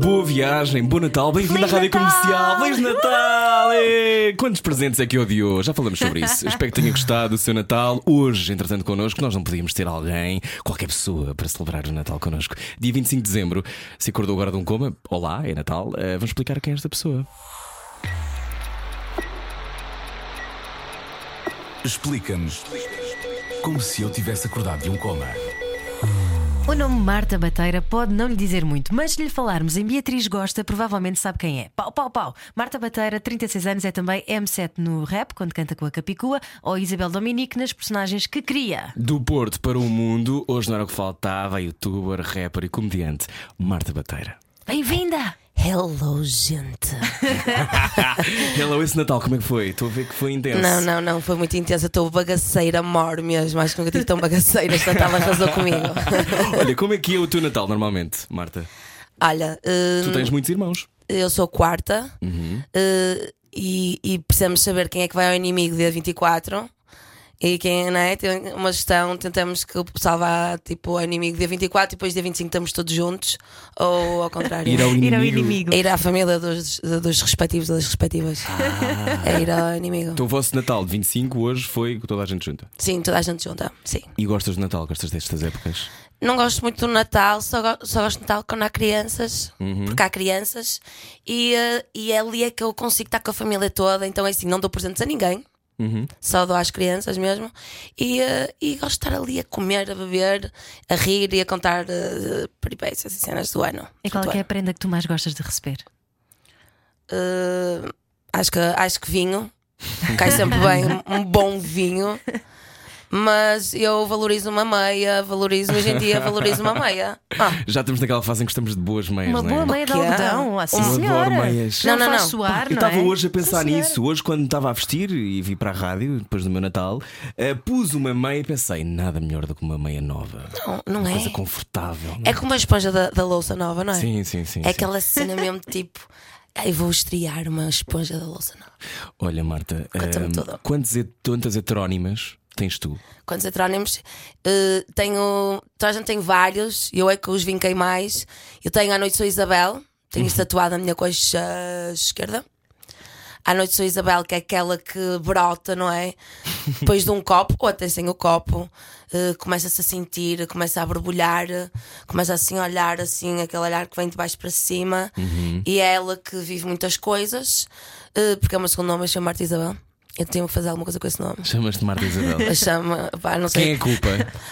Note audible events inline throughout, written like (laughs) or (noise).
Boa viagem, bom Natal, bem-vindo à Rádio Natal! Comercial, Feliz Natal! Ê! Quantos presentes é que odiou? Já falamos sobre isso. Espero que tenha gostado do seu Natal. Hoje, entretanto, connosco, nós não podíamos ter alguém, qualquer pessoa, para celebrar o Natal connosco. Dia 25 de dezembro, se acordou agora de um coma, olá, é Natal. Eh, vamos explicar quem é esta pessoa. Explica-nos como se eu tivesse acordado de um coma. O nome Marta Bateira pode não lhe dizer muito, mas se lhe falarmos em Beatriz Gosta, provavelmente sabe quem é. Pau, pau, pau. Marta Bateira, 36 anos, é também M7 no rap, quando canta com a Capicua, ou Isabel Dominique nas personagens que cria. Do Porto para o mundo, hoje não era o que faltava, youtuber, rapper e comediante Marta Bateira. Bem-vinda! Hello, gente. (laughs) Hello, esse Natal, como é que foi? Estou a ver que foi intenso. Não, não, não, foi muito intensa. Estou bagaceira, mor mesmo. Acho que nunca tive tão bagaceira. Esta Natal arrasou comigo. (laughs) Olha, como é que é o teu Natal normalmente, Marta? Olha, hum, Tu tens muitos irmãos. eu sou quarta Uhum. eh, e, e precisamos saber quem é que vai ao inimigo dia 24. E quem não é, tem uma gestão, tentamos que o pessoal vá tipo ao inimigo dia 24 e depois dia 25 estamos todos juntos, ou ao contrário. Ir ao (laughs) Ir ao inimigo. É ir à família dos, dos respectivos das respectivas. É ir ao inimigo. Então o vosso Natal de 25 hoje foi com toda a gente junta. Sim, toda a gente junta. Sim. E gostas de Natal? Gostas destas épocas? Não gosto muito do Natal, só, go- só gosto de Natal quando há crianças, porque há crianças, e, eh, e é ali é que eu consigo estar com a família toda, então é assim, não dou presentes a ninguém, Uhum. só dou às crianças mesmo, e, eh, e gosto de estar ali a comer, a beber, a rir e a contar eh, peripécias e cenas do ano. E qual é, é a prenda que tu mais gostas de receber? Eh, acho, que, acho que vinho, cai sempre bem, um bom vinho. (laughs) Mas eu valorizo uma meia, valorizo hoje em dia, (laughs) valorizo uma meia. Ah, Já estamos naquela fase em que gostamos de boas meias, Uma não é? boa meia de que algodão, assim, Eu senhora. meias. Não, Não, não, faz suar, Eu estava é? hoje a pensar Sim, nisso. Hoje, quando estava a vestir e vi para a rádio, depois do meu Natal, eh, pus uma meia e pensei: nada melhor do que uma meia nova. não, não Uma é? coisa confortável. É como a esponja da, da louça nova, não é? Sim, sim, sim. É sim. aquela (laughs) cena mesmo tipo. Ai, vou estrear uma esponja da louça nova. Olha, Marta, quantos, het- quantas heterónimas tens tu? Quantos heterónimos? eh, tenho. Toda a gente tem vários, eu é que os vinquei mais. Eu tenho à noite sou Isabel, tenho isso (laughs) tatuado na minha coxa esquerda. À noite sou Isabel, que é aquela que brota, não é? Depois de um copo, ou até sem o copo, eh, começa-se a sentir, começa a borbulhar, começa assim a olhar, assim, aquele olhar que vem de baixo para cima. E é ela que vive muitas coisas, eh, porque é o meu segundo nome, eu chamo Marta Isabel. Eu tenho que fazer alguma coisa com esse nome. Chamas-te Marta Isabel. (laughs) Eu chamo, pá, não sei. Quem é a culpa?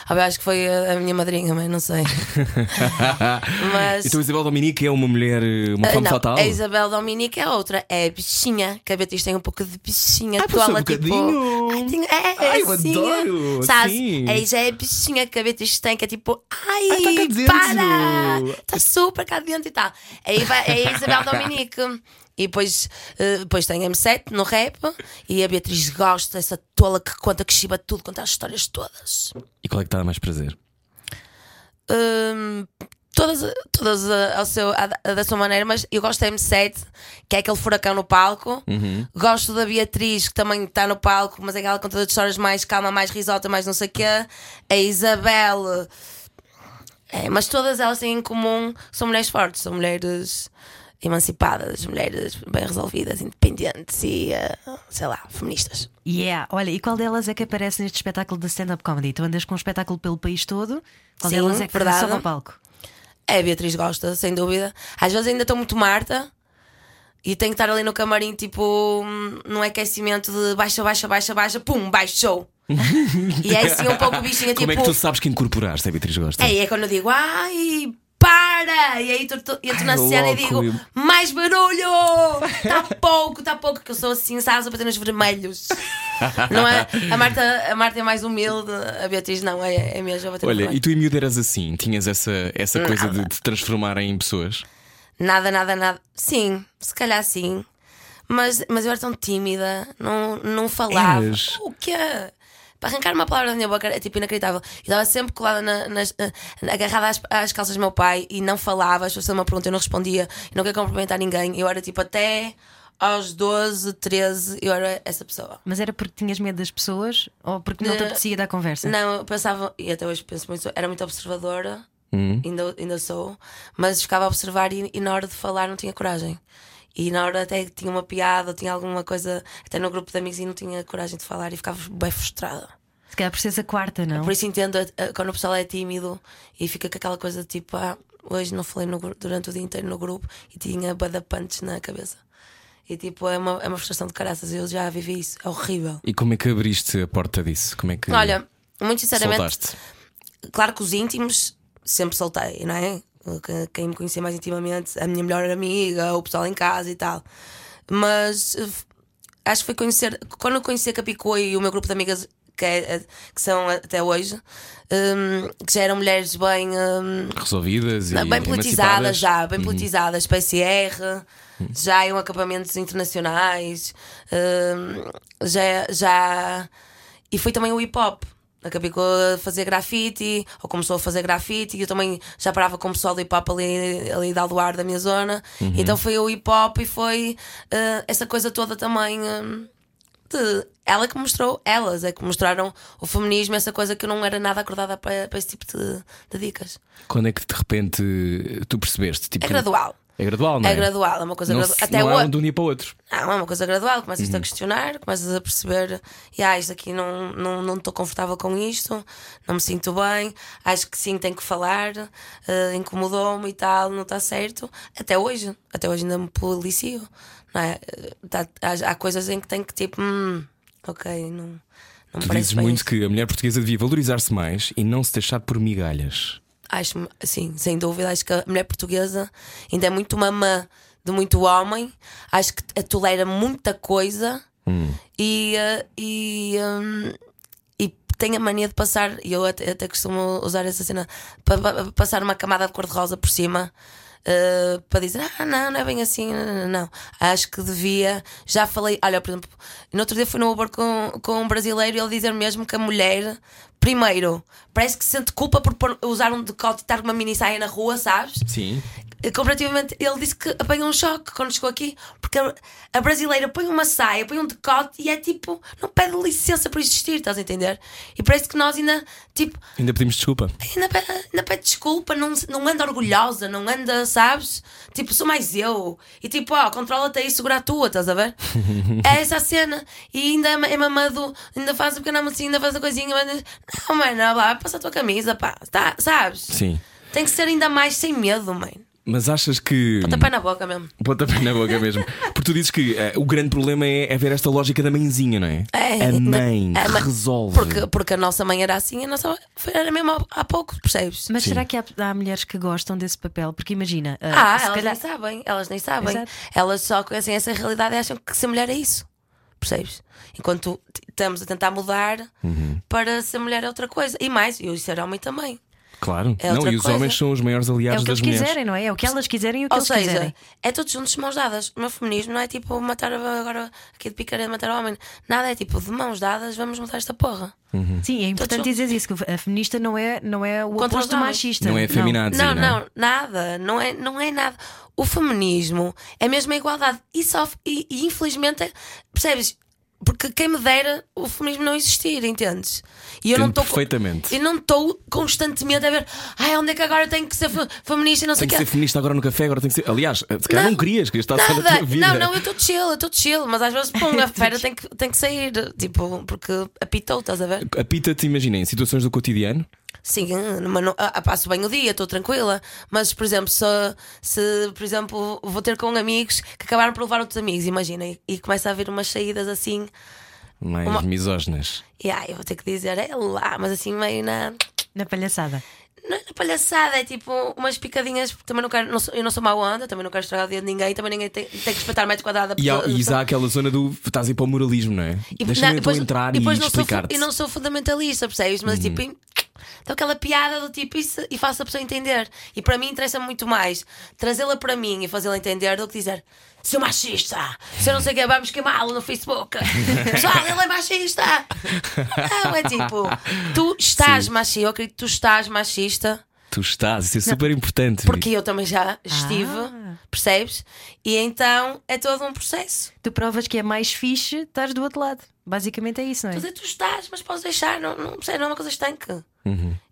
Ah, acho que foi a, a minha madrinha, mas não sei. (laughs) Mas. Então, Isabel Dominique é uma mulher, uma Ah, fome não, fatal? a Isabel Dominique é outra, é a bichinha, que a Beatriz tem um pouco de bichinha. Ah, puxa um tipo, ai, tem- é, é Ai, eu assim, adoro, Sabes? sim. É, já é a bichinha que a Beatriz tem, que é tipo, ai, Ai, tá para! Está super cá dentro e tal. Aí vai, é a Isabel (laughs) Dominique. E depois, eh, depois tem M7 no rap e a Beatriz gosta dessa tola que conta, que chiba tudo, conta as histórias todas. E qual é que está a mais prazer? Hum, todas, todas a- ao seu, a- a da sua maneira, mas eu gosto da M7, que é aquele furacão no palco. Gosto da Beatriz, que também está no palco, mas é aquela contadora de histórias mais calma, mais risota, mais não sei o quê. A Isabel. É, mas todas elas têm em comum são mulheres fortes, são mulheres emancipadas, mulheres bem resolvidas, independentes e, eh, sei lá, feministas. Yeah, olha, e qual delas é que aparece neste espetáculo de stand-up comedy? Tu andas com um espetáculo pelo país todo? Qual Sim, delas é que verdade. sobe ao palco? É, a Beatriz gosta, sem dúvida. Às vezes ainda estou muito Marta e tenho que estar ali no camarim, tipo, num aquecimento de baixa, baixa, baixa, baixa, pum, baixou. (laughs) e é assim um pouco bichinha, tipo. Como é que tu sabes que incorporaste a Beatriz Gosta? É, é quando eu digo, ai, para! E aí tu, tu, entro na cena e digo, mais barulho! Está (laughs) pouco, está pouco, que eu sou assim, sabes, a bater nos vermelhos. (laughs) não é? A Marta, a Marta é mais humilde, a Beatriz não, é, é mesmo a bater Olha, e tu em miúdo eras assim? Tinhas essa, essa coisa de te transformar em pessoas? Nada, nada, nada. Sim, se calhar sim. Mas, mas eu era tão tímida, não, não falava. Eras? O quê? Para arrancar uma palavra da minha boca é tipo inacreditável. Eu estava sempre colada na, nas, na- agarrada às, às calças do meu pai e não falava, as pessoas faziam uma pergunta, eu não respondia, eu não queria cumprimentar ninguém. Eu era tipo até aos 12, 13, eu era essa pessoa. Mas era porque tinhas medo das pessoas ou porque não te Eh, apetecia dar conversa? Não, eu pensava, e até hoje penso muito, era muito observadora, Hum. ainda, ainda sou, mas ficava a observar e, e na hora de falar não tinha coragem. E na hora até tinha uma piada, ou tinha alguma coisa, até no grupo de amigos, e não tinha coragem de falar e ficava bem frustrada. Se calhar por seres a quarta, não? Por isso entendo eh, quando o pessoal é tímido e fica com aquela coisa de tipo, ah, hoje não falei no durante o dia inteiro no grupo e tinha bada punch na cabeça. E tipo, é uma, é uma frustração de caraças. Eu já vivi isso, é horrível. E como é que abriste a porta disso? Como é que Olha, muito sinceramente, soltaste? claro que os íntimos sempre soltei, não é? Que- Quem me conhecia mais intimamente, a minha melhor amiga, o pessoal em casa e tal. Mas eh, acho que foi conhecer. Quando eu conheci a Capicô e o meu grupo de amigas, que, é- que são até hoje, hum, que já eram mulheres bem. hum, Resolvidas e bem politizadas já, bem politizadas, PSR, já em acampamentos internacionais, hum, já, já. E foi também o hip hop. Acabei com a fazer grafite, ou começou a fazer grafite, e eu também já parava com o pessoal do hip hop ali, ali de Aldoar, da minha zona. Então foi o hip hop e foi eh, essa coisa toda também. hum, de- ela que mostrou, elas é que mostraram o feminismo, essa coisa que eu não era nada acordada para, para esse tipo de, de dicas. Quando é que de repente tu percebeste? Tipo, É gradual. É gradual, não é? É gradual, é uma coisa Não, gradual. se- Até não é hoje. de um dia para o outro. Não, é uma coisa gradual. Começas-te Uhum. a questionar, começas a perceber, e ah, isto aqui não estou não, não confortável com isto, não me sinto bem, acho que sim, tenho que falar, eh, incomodou-me e tal, não está certo. Até hoje, até hoje ainda me policio. Não é? Eh, tá- há, há coisas em que tenho que tipo, hum, ok, não, não Tu dizes muito isto. que a mulher portuguesa devia valorizar-se mais e não se deixar por migalhas. Acho, sim, sem dúvida, acho que a mulher portuguesa ainda é muito mamã de muito homem, acho que tolera muita coisa e, eh, e, hum, e tem a mania de passar, e eu até, até costumo usar essa cena, para passar uma camada de cor-de-rosa por cima. eh, para dizer, ah, não, não é bem assim, não, não, não. Acho que devia. Já falei, olha, por exemplo, no outro dia fui no Uber com, com um brasileiro e ele dizer mesmo que a mulher, primeiro, parece que sente culpa por usar um decote e estar com uma mini saia na rua, sabes? Sim. Comparativamente, ele disse que apanha um choque quando chegou aqui, porque a, brasileira põe uma saia, põe um decote e é tipo, não pede licença por existir, estás a entender? E parece que nós ainda, tipo, Ainda pedimos desculpa. ainda pede, ainda pede desculpa, não, não anda orgulhosa, não anda, sabes? Tipo, sou mais eu. E tipo, ó, controla-te aí, segura a tua, estás a ver? (laughs) é essa a cena. E ainda é mamado, ainda faz um pequeno assim, ainda faz a coisinha, mas não, mano, lá, passa a tua camisa, pá, tá, sabes? Sim. Tem que ser ainda mais sem medo, mãe. Mas achas que. Pontapé na boca mesmo. Pontapé na boca mesmo. (laughs) Porque tu dizes que eh, o grande problema é, é ver esta lógica da mãezinha, não é? É, a mãe a ma- resolve. Porque, porque a nossa mãe era assim, a nossa foi- era mesmo há, há pouco, percebes? Mas Sim. será que há, há mulheres que gostam desse papel? Porque imagina, Ah, ah, se elas calhar. nem sabem, elas nem sabem. Exato. Elas só conhecem essa realidade e acham que ser mulher é isso. Percebes? Enquanto estamos a tentar mudar Uhum. para ser mulher é outra coisa. E mais, eu ser homem também. Claro. É não, e os coisa. homens são os maiores É aliados o que das eles mulheres. quiserem, não é? É o que elas quiserem e o que Ou eles seja, quiserem. é todos juntos de mãos dadas. O meu feminismo não é tipo matar agora aqui de picareta, matar o homem. Nada, é tipo de mãos dadas, vamos mudar esta porra. Sim, é importante Todos dizer isso, que a feminista não é, não é o Contra os oposto machista. Não é feminado. Não, dizer, não, nada. Não é, não é nada. O feminismo é mesmo a igualdade. E, só, e, e infelizmente, é- percebes? Porque quem me dera o feminismo não existir, entendes? E eu Entendo não estou. perfeitamente. Eu não estou constantemente a ver. Ai, onde é que agora tenho que ser fe- feminista e não sei Tem o que quê. ser feminista agora no café, agora tem que ser. Aliás, se calhar não, Não, querias, querias estar só na Nada. tua vida. Não, não, eu estou chill, eu estou chill, mas às vezes, pum, a (laughs) fera tem que, tem que sair, tipo, porque apitou, estás a ver? Apita-te, imagina, em situações do cotidiano. Sim, mas não, ah, passo bem o dia, estou tranquila. Mas, por exemplo, se, se por exemplo, vou ter com amigos que acabaram por levar outros amigos, imagina, e, e começa a haver umas saídas assim, Mais Uma- misóginas. e ai, eu vou ter que dizer, é lá, mas assim meio na, Na palhaçada. Na, na palhaçada, é tipo umas picadinhas, também não quero, não sou- eu não sou mau onda, também não quero estragar o dia de ninguém, também ninguém tem, tem que respeitar metro quadrado da E, há, e há aquela zona do. Estás a ir para o moralismo, não é? Deixa-me não, depois- entrar e e, depois não explicar-te. Uhum. e não sou fundamentalista, percebes? Mas tipo, Então aquela piada do tipo isso e faço a pessoa entender. E para mim interessa muito mais trazê-la para mim e fazê-la entender do que dizer seu machista, se eu não sei o que, vamos queimá-lo no Facebook. Pessoal, ele é machista. Não, é tipo, tu estás Sim. machista, eu acredito que tu estás machista. Tu estás, isso é super importante. Porque eu também já estive, Ah. percebes? E então é todo um processo. Tu provas que é mais fixe, estás do outro lado. Basicamente é isso, não é? Dizer, tu estás, mas podes deixar, não, não, não é uma coisa estanque. E,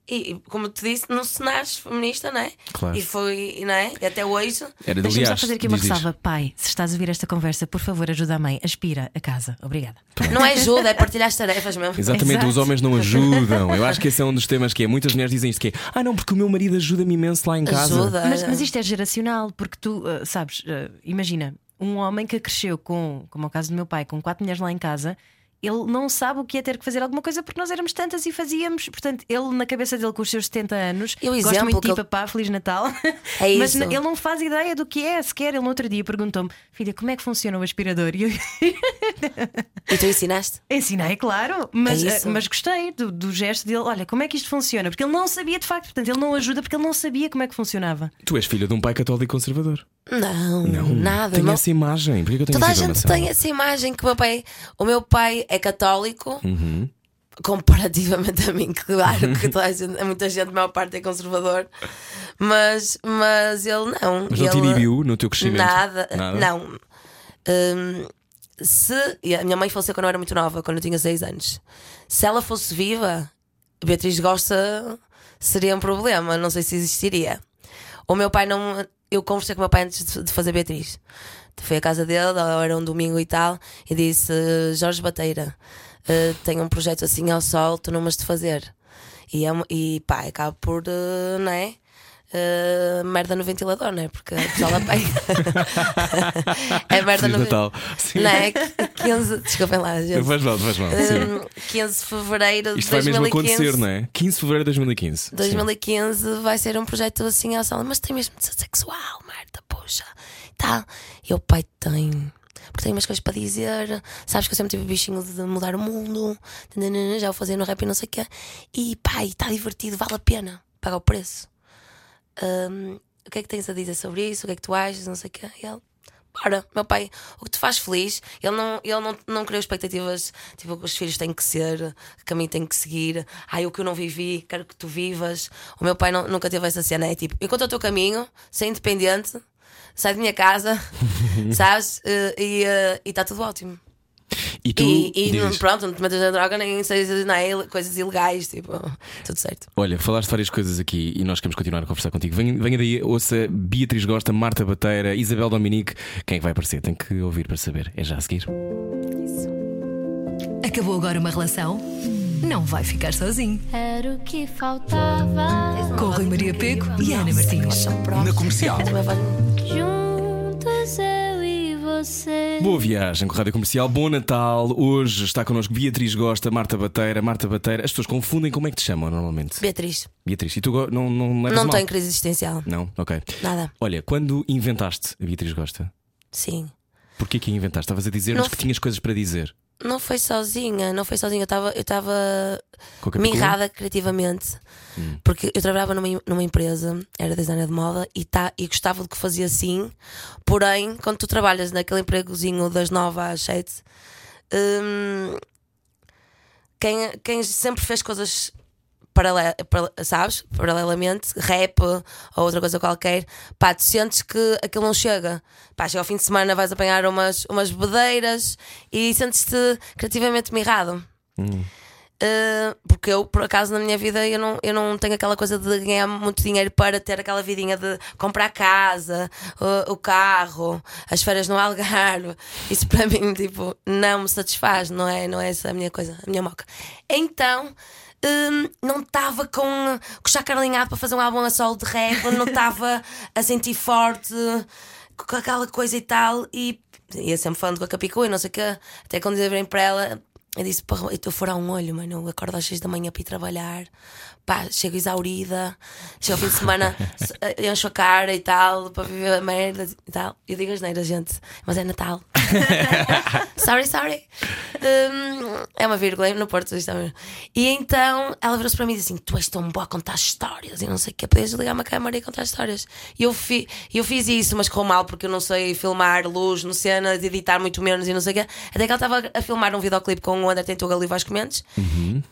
e, como te disse, não se nasce feminista, não é? Claro. E foi, não é? E até hoje. Era de Deixa-me só fazer aqui uma ressalva. Pai, se estás a ouvir esta conversa, por favor, ajuda a mãe. Aspira a casa. Obrigada. Não é ajuda, é partilhar as tarefas mesmo. Exatamente, Exato. os homens não ajudam. Eu acho que esse é um dos temas que é. Muitas mulheres dizem isto: que é, ah, não, porque o meu marido ajuda-me imenso lá em casa. Ajuda. Mas, mas isto é geracional, porque tu, ah, sabes, ah, imagina, um homem que cresceu com, como é o caso do meu pai, com quatro mulheres lá em casa. Ele não sabe o que é ter que fazer alguma coisa porque nós éramos tantas e fazíamos. Portanto, ele, na cabeça dele, com os seus 70 anos, E o gosta exemplo muito de ele- papá, Feliz Natal. (laughs) É Mas isso. ele não faz ideia do que é sequer. Ele no outro dia perguntou-me, filha, como é que funciona o aspirador? E eu (laughs) E tu ensinaste? ensinei, claro, mas, É ah, mas gostei do, do gesto dele. Olha, como é que isto funciona? Porque ele não sabia de facto, portanto, ele não ajuda porque ele não sabia como é que funcionava. Tu és filha de um pai católico conservador. Não, nada. Tenho Meu- essa imagem. Que eu tenho Toda a gente tem essa imagem que o meu pai. O meu pai é católico. Uhum. Comparativamente a mim, (laughs) claro que toda a gente, muita gente, a maior parte é conservador, mas, mas ele não. Mas não te inibiu no teu crescimento? Nada, Nada? não. Hum, se a minha mãe faleceu quando eu era muito nova, quando eu tinha 6 anos. Se ela fosse viva, Beatriz gosta seria um problema, não sei se existiria. O meu pai não. Eu conversei com o meu pai antes de fazer Beatriz. Fui à casa dele, era um domingo e tal, e disse: Jorge Bateira, eh, tenho um projeto assim ao sol, tu não mas de fazer. E, é, e pá, acaba por, eh, não é? Eh, merda no ventilador, não é? Porque a pessoa pega. (laughs) é merda Feliz no Natal. Sim. Não é? 15, desculpem lá, gente. Faz mal, faz mal. Sim. Hum, 15 de fevereiro de Isto vai 2015. mesmo acontecer, não é? 15 de fevereiro de 2015. Sim. 2015 vai ser um projeto assim à sala, mas tem mesmo de ser sexual, Marta, poxa. E. E eu, pai, tenho. Porque tenho umas coisas para dizer. Sabes que eu sempre tive o bichinho de mudar o mundo. Já o fazia no rap e não sei o quê. E pai, está divertido, vale a pena pagar o preço. Hum, o que é que tens a dizer sobre isso? O que é que tu achas? Não sei o quê. E ele, bora, meu pai, o que te faz feliz, ele não, ele não, não criou expectativas, tipo, que os filhos têm que ser, que caminho têm que seguir. Ai, o que eu não vivi, quero que tu vivas. O meu pai não- nunca teve essa cena, é tipo, encontra o teu caminho, ser independente, sai de minha casa, (laughs) sabes? Eh, E está tudo ótimo. E tu E, e dizes, pronto, não te metas na droga nem sejas é, coisas ilegais, tipo, (laughs) tudo certo. Olha, falaste várias coisas aqui e nós queremos continuar a conversar contigo. Venha, venha daí, ouça Beatriz Gosta, Marta Bateira, Isabel Dominique. Quem é que vai aparecer? Tem que ouvir para saber. É já a seguir. Acabou agora uma relação? Não vai ficar sozinho. Era o que faltava. Com Rui Maria Pego e Ana Martins. Na comercial. Eu e você. Boa viagem com a Rádio Comercial, bom Natal. Hoje está connosco Beatriz Gosta, Marta Bateira. Marta Bateira, as pessoas confundem como é que te chamam normalmente. Beatriz, Beatriz, e tu go- não, não levas não mal? tenho crise existencial, Não? Ok. nada. Olha, quando inventaste a Beatriz Gosta, Sim. porquê que a inventaste? Estavas a dizer-nos Não que tinhas coisas para dizer. Não foi sozinha, não foi sozinha. Eu estava eu estava Com a Capicua? mirrada criativamente. Porque eu trabalhava numa, numa empresa, era designer de moda e, tá, e gostava do que fazia assim. Porém, quando tu trabalhas naquele empregozinho das 9 às 7, hum, quem, quem sempre fez coisas paralel, para- sabes? Paralelamente, rap ou outra coisa qualquer, pá, tu sentes que aquilo não chega. Pá, chega ao fim de semana, vais apanhar umas, umas bedeiras e sentes-te criativamente mirrado. Uh, porque eu, por acaso, na minha vida, eu não, eu não tenho aquela coisa de ganhar muito dinheiro para ter aquela vidinha de comprar casa, o, o carro, as férias no Algarve. Isso para (laughs) mim, tipo, não me satisfaz, não é, não é essa a minha coisa, a minha moca. Então. Hum, não estava com, o chakra alinhado para fazer um álbum a solo de rap, não estava a sentir forte com aquela coisa e tal. E ia sempre falando com a Capicua e não sei o quê. Até quando eu virei para ela, Eu disse, porra, eu estou fora um olho, mano. Eu acordo às 6 da manhã para ir trabalhar. Pá, chego exaurida. Chego ao fim de semana, se- eh, encho a cara e tal, para viver a merda e tal. Eu digo as neiras, gente, mas é Natal. (laughs) sorry, sorry. Hum, é uma vírgula no Porto. isto. E então ela virou-se para mim e disse assim: Tu és tão boa a contar histórias e não sei o que, podes ligar uma câmara e contar histórias. E eu, fi, eu fiz isso, mas correu mal porque eu não sei filmar luz no cena, de editar muito menos e não sei o que. Até que ela estava a filmar um videoclipe com o André Tentugal e o Vasco Mendes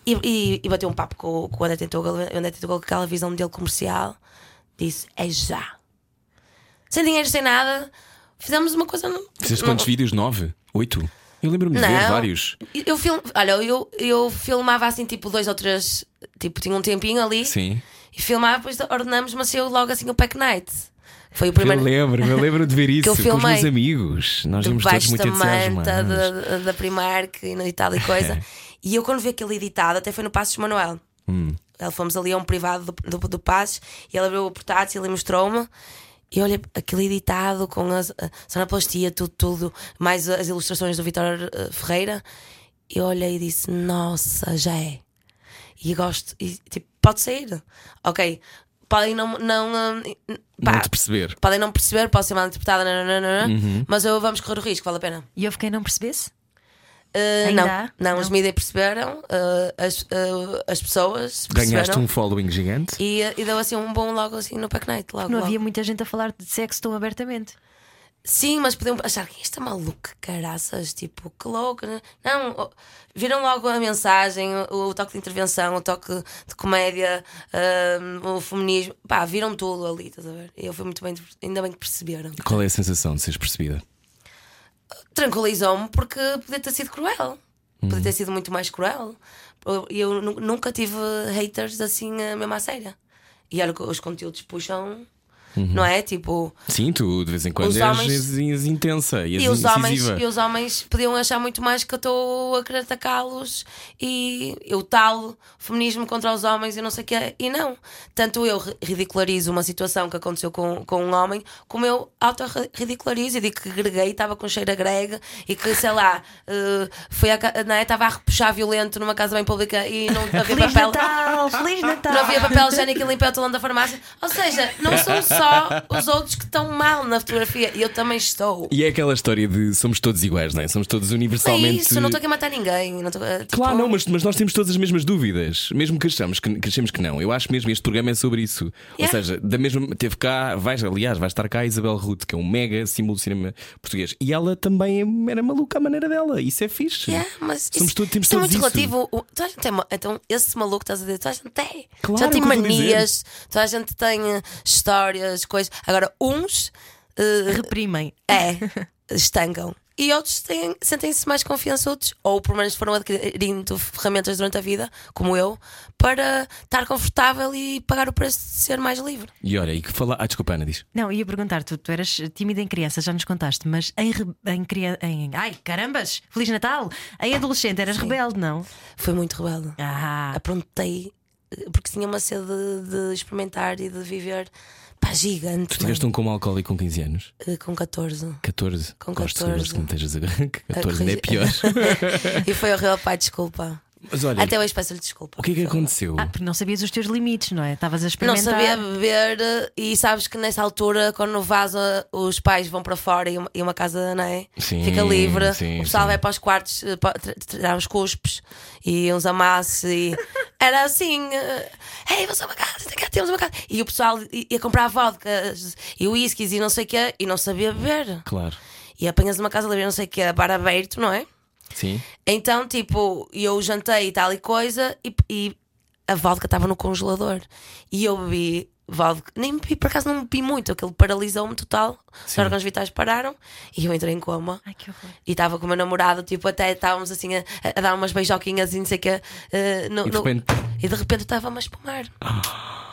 e, e, e bateu um papo com, com o André Tentugal. O André Tentugal, com aquela visão dele comercial, disse: É já. Sem dinheiro, sem nada. Fizemos uma coisa. no- Fizeste no- quantos vídeos? Nove? Oito? Eu lembro-me de ver não. vários. Eu film... Olha, eu, eu filmava assim, tipo, dois ou três. Tipo, tinha um tempinho ali. Sim. E filmava, depois ordenamos, mas saiu logo assim o Pack Night. Foi o Eu primeiro. lembro, eu lembro de ver (laughs) isso eu com os meus amigos. Nós vimos todos muito manta da, da Primark e, e tal e coisa. (laughs) e eu, quando vi aquele editado, até foi no Passos Manuel. Hum. Fomos ali a um privado do, do, do e ela abriu o portátil e mostrou-me. E olha aquele editado com a a sonoplastia, tudo, tudo, mais as ilustrações do Vitor eh, Ferreira. E olhei e disse: Nossa, já é. E gosto, e tipo, pode sair. Ok, podem não. não eh, pá, Não te perceber. podem não perceber, pode ser mal interpretada, nananana, Uhum. mas eu vamos correr o risco, vale a pena. E houve quem não percebesse? Uh, Ainda não, não, Não. os mídias perceberam, uh, as, uh, as pessoas Ganhaste um following gigante. e, e deu assim um bom logo assim no Pack Night. Logo, Não logo. havia muita gente a falar de sexo tão abertamente. Sim, mas podiam achar que esta maluca, caraças, tipo, que louca. né? Não, viram logo a mensagem, o, o toque de intervenção, o toque de comédia, o feminismo, pá, viram tudo ali, estás a ver? E eu fui muito bem, ainda bem que perceberam. Qual é a sensação de seres percebida? Tranquilizou-me porque podia ter sido cruel. Podia ter sido muito mais cruel. E eu nu- nunca tive haters assim, eh, mesmo à séria. E olha que os conteúdos puxam, não é? Tipo, Sim, tu de vez em quando és, homens- és- intensa e és e os, homens, e os homens podiam achar muito mais que eu estou a querer atacá-los e eu tal, feminismo contra os homens e não sei o quê. E não. Tanto eu ri- ridicularizo uma situação que aconteceu com, com um homem, como eu auto-ridicularizo e digo que greguei, estava com cheiro a grega e que, sei lá, eh, foi a, é? estava a repuxar violento numa casa bem pública e não havia Feliz papel. Natal! Feliz Natal! (laughs) Não havia papel higiênico e limpei o talão da farmácia. Ou seja, não são só os outros que estão mal na fotografia, eu também estou. E é aquela história de somos todos iguais, não é? Somos todos Não é universalmente. isso, não estou aqui a matar ninguém. Não a- tipo, Claro, não, mas, mas nós temos todas as mesmas dúvidas, mesmo que achamos que, que achemos que não. Eu acho mesmo este programa é sobre isso. Ou Yeah. seja, da mesma teve cá, vais, aliás, vai estar cá a Isabel Ruth, que é um mega símbolo do cinema português, e ela também é- era maluca à maneira dela. Isso é fixe. Yeah, mas Somos isso, todos- temos isso é todos muito isso. relativo. O- Toda a gente tem, então, esse maluco que estás a dizer, toda a gente tem. Claro, Já tem é que manias, toda a gente tem eh, histórias, coisas. Agora, uns eh, Reprimem. é, (laughs) estancam. E outros sentem-se mais confiançudos, ou pelo menos foram adquirindo ferramentas durante a vida, como eu, para estar confortável e pagar o preço de ser mais livre. E olha, e que falar. Ah, desculpa, Ana, diz. Não, ia perguntar, tu, tu eras tímida em criança, já nos contaste, mas em, em, em Ai, carambas! Feliz Natal! Em adolescente eras rebelde, não? Foi muito rebelde. Ah, Aprontei, eh, porque tinha uma sede de, de experimentar e de viver. Pá, gigante. Tu tiveste um coma alcoólico com 15 anos? Eh, Com 14. 14. Com Gosto, 14. gosto que me estejas a. que 14 ainda é pior. (laughs) e foi horrível, pai, desculpa. Mas olha, Até hoje peço-lhe desculpa. o que é que aconteceu? ah, porque não sabias os teus limites, não é? Estavas a Não experimentar. sabia beber eh, e sabes que nessa altura, quando vaza, os pais vão para fora e uma, e uma casa não é? Sim, fica livre. sim, o pessoal sim. vai para os quartos eh, tra- tirar uns cuspes e uns amassos. E (laughs) era assim: eh, Ei, vamos a uma casa, tem cá, temos uma casa. E o pessoal i- ia comprar vodka e whiskies e não sei o quê e não sabia beber. Claro. E apanhas uma casa livre, não sei o quê, bar aberto, não é? Sim. Então, tipo, eu jantei e tal e coisa e, e a vodka estava no congelador. E eu bebi vodka, nem bebi, por acaso não bebi muito, aquilo paralisou-me total. Os órgãos vitais pararam e eu entrei em coma. Ai, que horror. E estava com o meu namorado, tipo, até estávamos assim a, a dar umas beijoquinhas e não sei o que. no, E de no- repente- e de repente estava-me a espumar. Horror.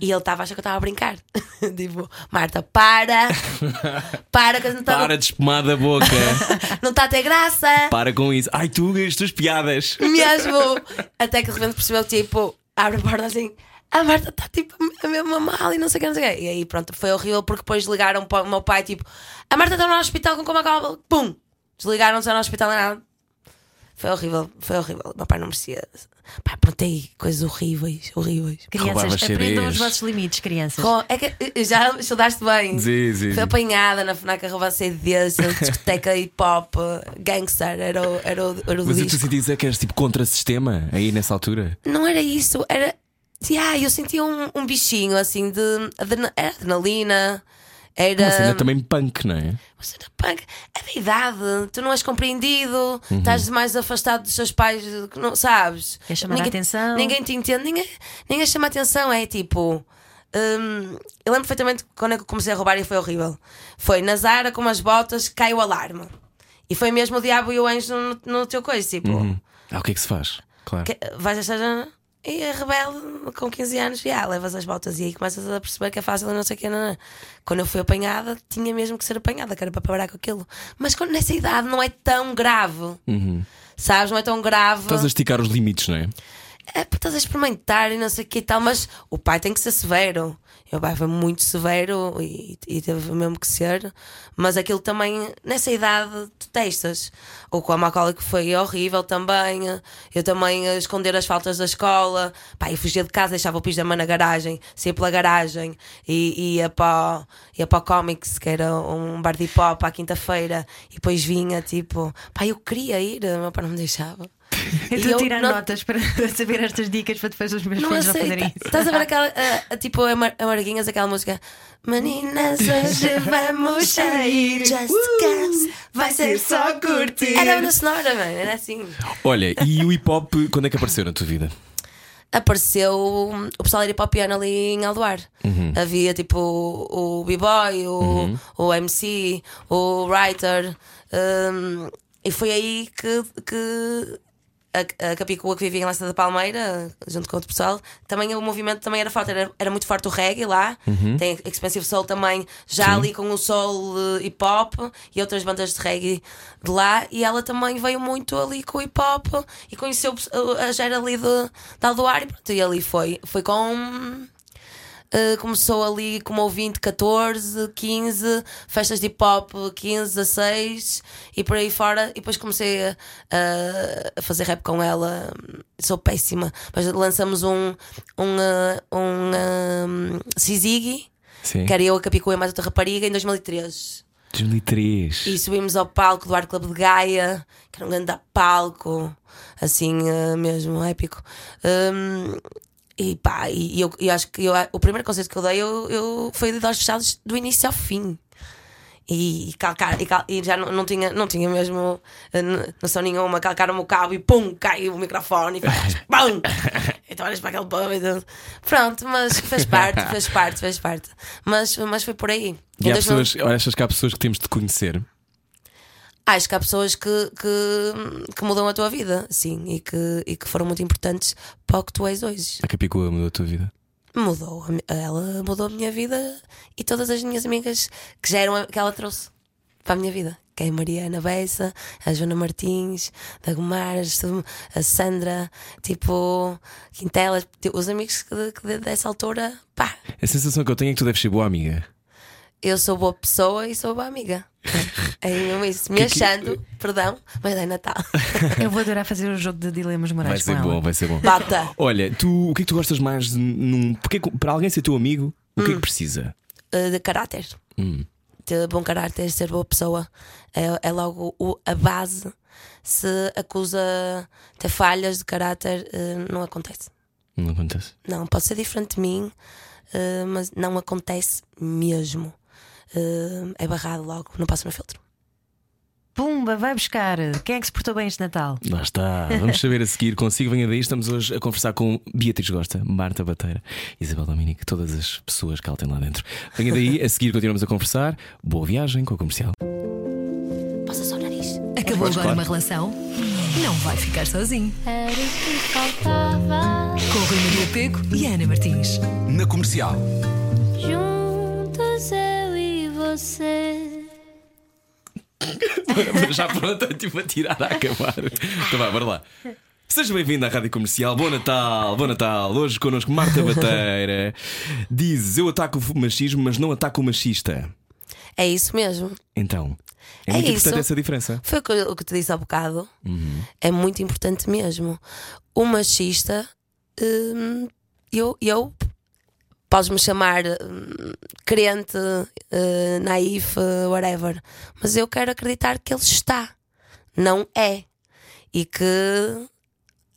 E ele estava a achar que eu estava a brincar. (laughs) tipo, Marta, para! (laughs) para, que não está Para de espumar da boca. (laughs) não tá a ter graça! Para com isso. Ai, tu, as tuas piadas. Mesmo! Até que de repente percebeu, tipo, abre a porta assim. A Marta está tipo a mesma mal e não sei o que, não sei o quê. E aí pronto, foi horrível porque depois ligaram para o meu pai, tipo, a Marta está no hospital com coma calma. Pum! Desligaram-se no hospital e nada. Foi horrível, foi horrível. Meu pai não merecia. Pá, aprontei coisas horríveis, horríveis. Crianças, aprendam os vossos limites, crianças. Com- É que já estudaste bem. Sim, sim, Fui apanhada na FNAC a roubar CDs, a discoteca hip hop, gangster, era o, era o, era o Mas eu disco. te senti dizer que eras tipo contra-sistema aí nessa altura. Não era isso, era. Yeah, eu sentia um, um bichinho assim de era adrenalina, era. Uma cena também punk, não é? Você era punk. É da idade, tu não és compreendido, Uhum. estás mais afastado dos seus pais, que não sabes. Quer chamar a atenção. Ninguém te entende, ninguém, ninguém chama a atenção. É tipo. hum, eu lembro perfeitamente quando eu comecei a roubar e foi horrível. Foi na Zara com umas botas, cai o alarme. E foi mesmo o diabo e o anjo no, no teu coisa. Tipo, Ah, o que é que se faz? Claro. que- vais achar. E a rebelde com 15 anos, já, levas as botas e aí começas a perceber que é fácil e não sei o que. Não, não. Quando eu fui apanhada, tinha mesmo que ser apanhada, que era para parar com aquilo. Mas quando nessa idade não é tão grave, sabes? Não é tão grave. Estás a esticar os limites, não é? É estás a experimentar e não sei o que e tal, mas o pai tem que ser severo. O pai foi muito severo e, e teve mesmo que ser, mas aquilo também, nessa idade, testas. O com a Macaulay que foi horrível também. Eu também a esconder as faltas da escola. Pá, eu fugia de casa, deixava o pijama na garagem, saía pela garagem e ia para, ia para o Comics, que era um bar de hip hop à quinta-feira, e depois vinha tipo, pá, eu queria ir, meu pai não me deixava. (laughs) Eu estou a tirar não- notas (laughs) para saber estas dicas para depois os meus não filhos não aceita. fazerem isso. Estás a ver aquela, a- a- tipo, a, Mar- a Marguinhas, aquela música Meninas, hoje (laughs) vamos sair. Just Cause Vai ser só curtir. Era a banda sonora, mano, era assim. Olha, e o hip hop, quando é que apareceu na tua vida? Apareceu o pessoal ir para o piano ali em Aldoar. Havia tipo o, o B-Boy, o, o MC, o Writer hum, E foi aí que, que a, a Capicua que vivia em Lança da Palmeira, junto com outro pessoal, também o movimento também era forte, era, era muito forte o reggae lá. Tem Expensive Soul também, já ali com o soul eh, hip hop e outras bandas de reggae de lá. E ela também veio muito ali com o hip hop e conheceu a gera ali de, de Aldoar e pronto. E ali foi, foi com. Uh, começou ali como ouvinte 14, 15, festas de hip hop 15, 16 e por aí fora. E depois comecei a, a- fazer rap com ela. Sou péssima, mas lançamos um, um, uh, um, um Sizigi, Sim. que era eu, a Capicua e mais outra rapariga, em 2013. 2003. E subimos ao palco do Art Club de Gaia, que era um grande palco, assim uh, mesmo épico. Um, e pá, e, eu, eu acho que eu- o primeiro concerto que eu dei eu, eu, foi de olhos fechados do início ao fim. E, e calcar, e, cal- e já não, não, tinha, não tinha mesmo eh, noção nenhuma. Calcaram-me o cabo e pum, cai o microfone e pum! (laughs) Então olhas para aquele pub e tudo. Pronto, mas fez parte, fez (laughs) parte, fez parte. Mas, mas foi por aí. E há 2000 pessoas, olha, achas que há pessoas que temos de conhecer? Acho que há pessoas que, que, que mudam a tua vida, sim, e que, e que foram muito importantes para o que tu és hoje. A Capicua mudou a tua vida? Mudou, ela mudou a minha vida e todas as minhas amigas que já eram que ela trouxe para a minha vida. Que é a Mariana Bessa, a Joana Martins, a Gomares, a Sandra, tipo, Quintela, tipo, os amigos que, que dessa altura, pá, A sensação que eu tenho é que tu deves ser boa amiga. eu sou boa pessoa e sou boa amiga. É mesmo isso, me Que que- achando, perdão, mas é Natal. Eu vou adorar fazer o jogo de dilemas Vai morais ser com ela. bom, vai ser bom. Bata. Olha, tu, o que é que tu gostas mais num. Porque para alguém ser teu amigo, o que é que precisa? uh, de caráter. Hum. Ter bom caráter, ser boa pessoa. É, é logo o- a base. Se acusa ter falhas de caráter, uh, não acontece. Não acontece. Não, pode ser diferente de mim, uh, mas não acontece mesmo. Uh, é barrado logo, não passa no filtro. Pumba, vai buscar. Quem é que se portou bem este Natal? Lá está. Vamos saber a seguir consigo. Venha daí. Estamos hoje a conversar com Beatriz Gosta, Marta Bateira, Isabel Dominique, todas as pessoas que ela tem lá dentro. Venha daí. A seguir continuamos a conversar. Boa viagem com a comercial. Passa só o nariz. Acabou agora uma relação? Não vai ficar sozinho. Era o que faltava. Com o Rui Maria Peco e Ana Martins. Na comercial. Juntos eu e você. (laughs) Já pronto, tipo a tirar a acabar. Então vá, bora lá. Seja bem-vindo à Rádio Comercial. Bom Natal, bom Natal. Hoje connosco Marta Bateira. Diz: Eu ataco o machismo, mas não ataco o machista. É isso mesmo. Então, É muito isso. importante essa diferença. Foi o que, te disse há bocado. É muito importante mesmo. O machista, hum, eu, eu podes-me chamar hum, crente, uh, naif, uh, whatever, mas eu quero acreditar que ele está, não é. E que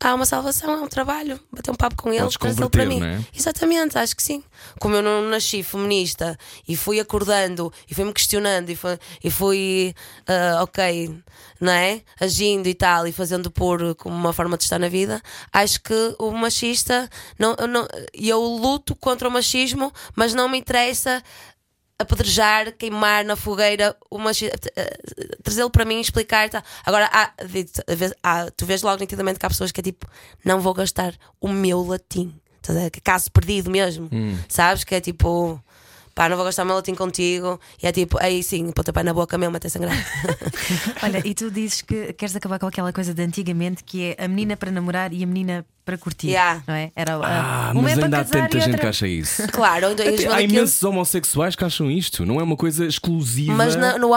há uma salvação, é um trabalho. Bater um papo com ele, trazê-lo para mim. é? Exatamente, acho que sim. Como eu não nasci feminista e fui acordando e fui-me questionando e fui, e fui ah, ok, não é? Agindo e tal e fazendo por como uma forma de estar na vida, acho que o machista, não, eu não, eu luto contra o machismo, mas não me interessa apedrejar, queimar na fogueira o machismo, trazê-lo para mim, explicar. e tal. Agora, há, há- tu vês logo nitidamente que há pessoas que é tipo, não vou gastar o meu latim. É caso perdido mesmo. Sabes? Que é tipo, pá, não vou gastar meu latim contigo. E é tipo, aí sim, pontapé na boca mesmo até sangrar. (laughs) Olha, e tu dizes que queres acabar com aquela coisa de antigamente que é a menina para namorar e a menina para curtir. Yeah. Não é? Era, Ah, uma mas é ainda há tanta gente outra... que acha isso. (laughs) claro, Até 2015. há imensos homossexuais que acham isto, não é uma coisa exclusiva. Mas na- no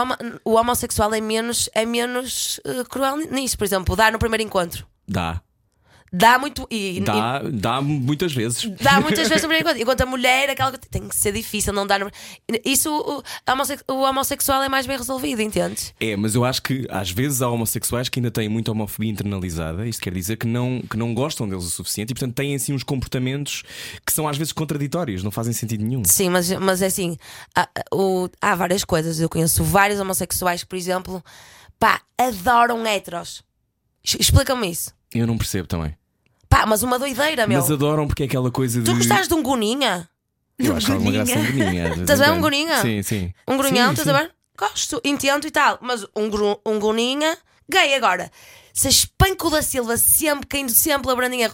o homossexual é menos, é menos eh, cruel nisso. Por exemplo, dá no primeiro encontro. Dá, Dá muito. E, dá, dá muitas vezes. e dá (laughs) muitas vezes no primeiro encontro. Enquanto a mulher, aquela que tem que ser difícil, não dá no... Isso, o, o homossexual é mais bem resolvido, entendes? É, mas eu acho que às vezes há homossexuais que ainda têm muita homofobia internalizada. Isto quer dizer que não, que não gostam deles o suficiente e, portanto, têm assim uns comportamentos que são às vezes contraditórios, não fazem sentido nenhum. Sim, mas, mas é assim, há, o- há várias coisas. Eu conheço vários homossexuais que, por exemplo, pá, adoram heteros. Explica-me isso. Eu não percebo também. Pá, mas uma doideira, meu. Mas adoram porque é aquela coisa de. Tu gostaste de um goninha? Eu acho alguma graça em goninha. Estás em a ver um goninha? Sim, sim. Um grunhão, estás a ver? Gosto, entendo e tal. Mas um, gru, um goninha, gay agora. Se espanco da Silva sempre, caindo sempre a brandinha.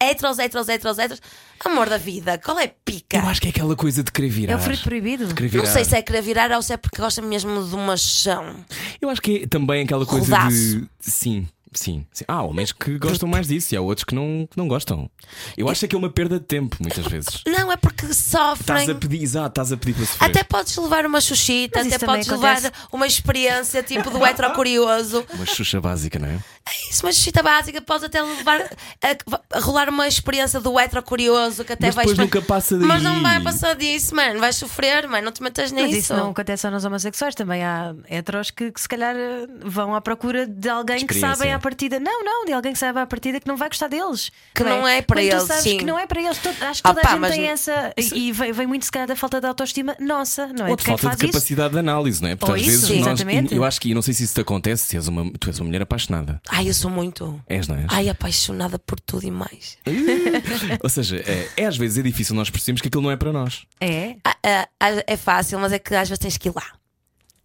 Heteros, heteros, heteros, heteros. Amor da vida, qual é a pica? Eu acho que é aquela coisa de querer virar. É o fruto proibido. Não sei se é querer virar ou se é porque gosta mesmo de uma chão. Eu acho que é também aquela coisa Rodaço. de. Sim, sim, sim. Há homens que gostam mais disso e há outros que não, que não gostam. Eu acho que é uma perda de tempo, muitas vezes. Não, é porque Estás sofrem. a pedir, exato, estás a pedir para sofrer. Até podes levar uma xuxita, Mas isso até também podes acontece. levar uma experiência tipo do hetero curioso. (laughs) Uma xuxa básica, não é? É isso, uma xuxita básica, podes até levar a, a rolar uma experiência do hetero curioso que até Mas vais. depois nunca passa Mas daí. não vai passar disso, mano. Vais sofrer, mano. Não te metas nisso. Mas isso não acontece só nos homossexuais, também há heteros que, que se calhar eh, vão à procura de alguém que sabem à partida. Não, não, de alguém que saiba à partida que não vai gostar deles. Que não é para Quando eles, Tu sabes sim. que não é para eles. Todo- acho que Ah, toda pá, a gente tem não- essa. E, e vem, vem muito se calhar da falta de autoestima nossa, não é? Ou De falta faz de isso. capacidade de análise, não é? Porque Ou às isso, vezes sim, nós. exatamente. Eu acho que, e não sei se isso te acontece, se és uma, tu és uma mulher apaixonada. Ai, eu sou muito. És, não és? Ai, apaixonada por tudo e mais. (laughs) Ou seja, é, é às vezes é difícil nós percebermos que aquilo não é para nós. É. Ah, é fácil, mas é que às vezes tens que ir lá.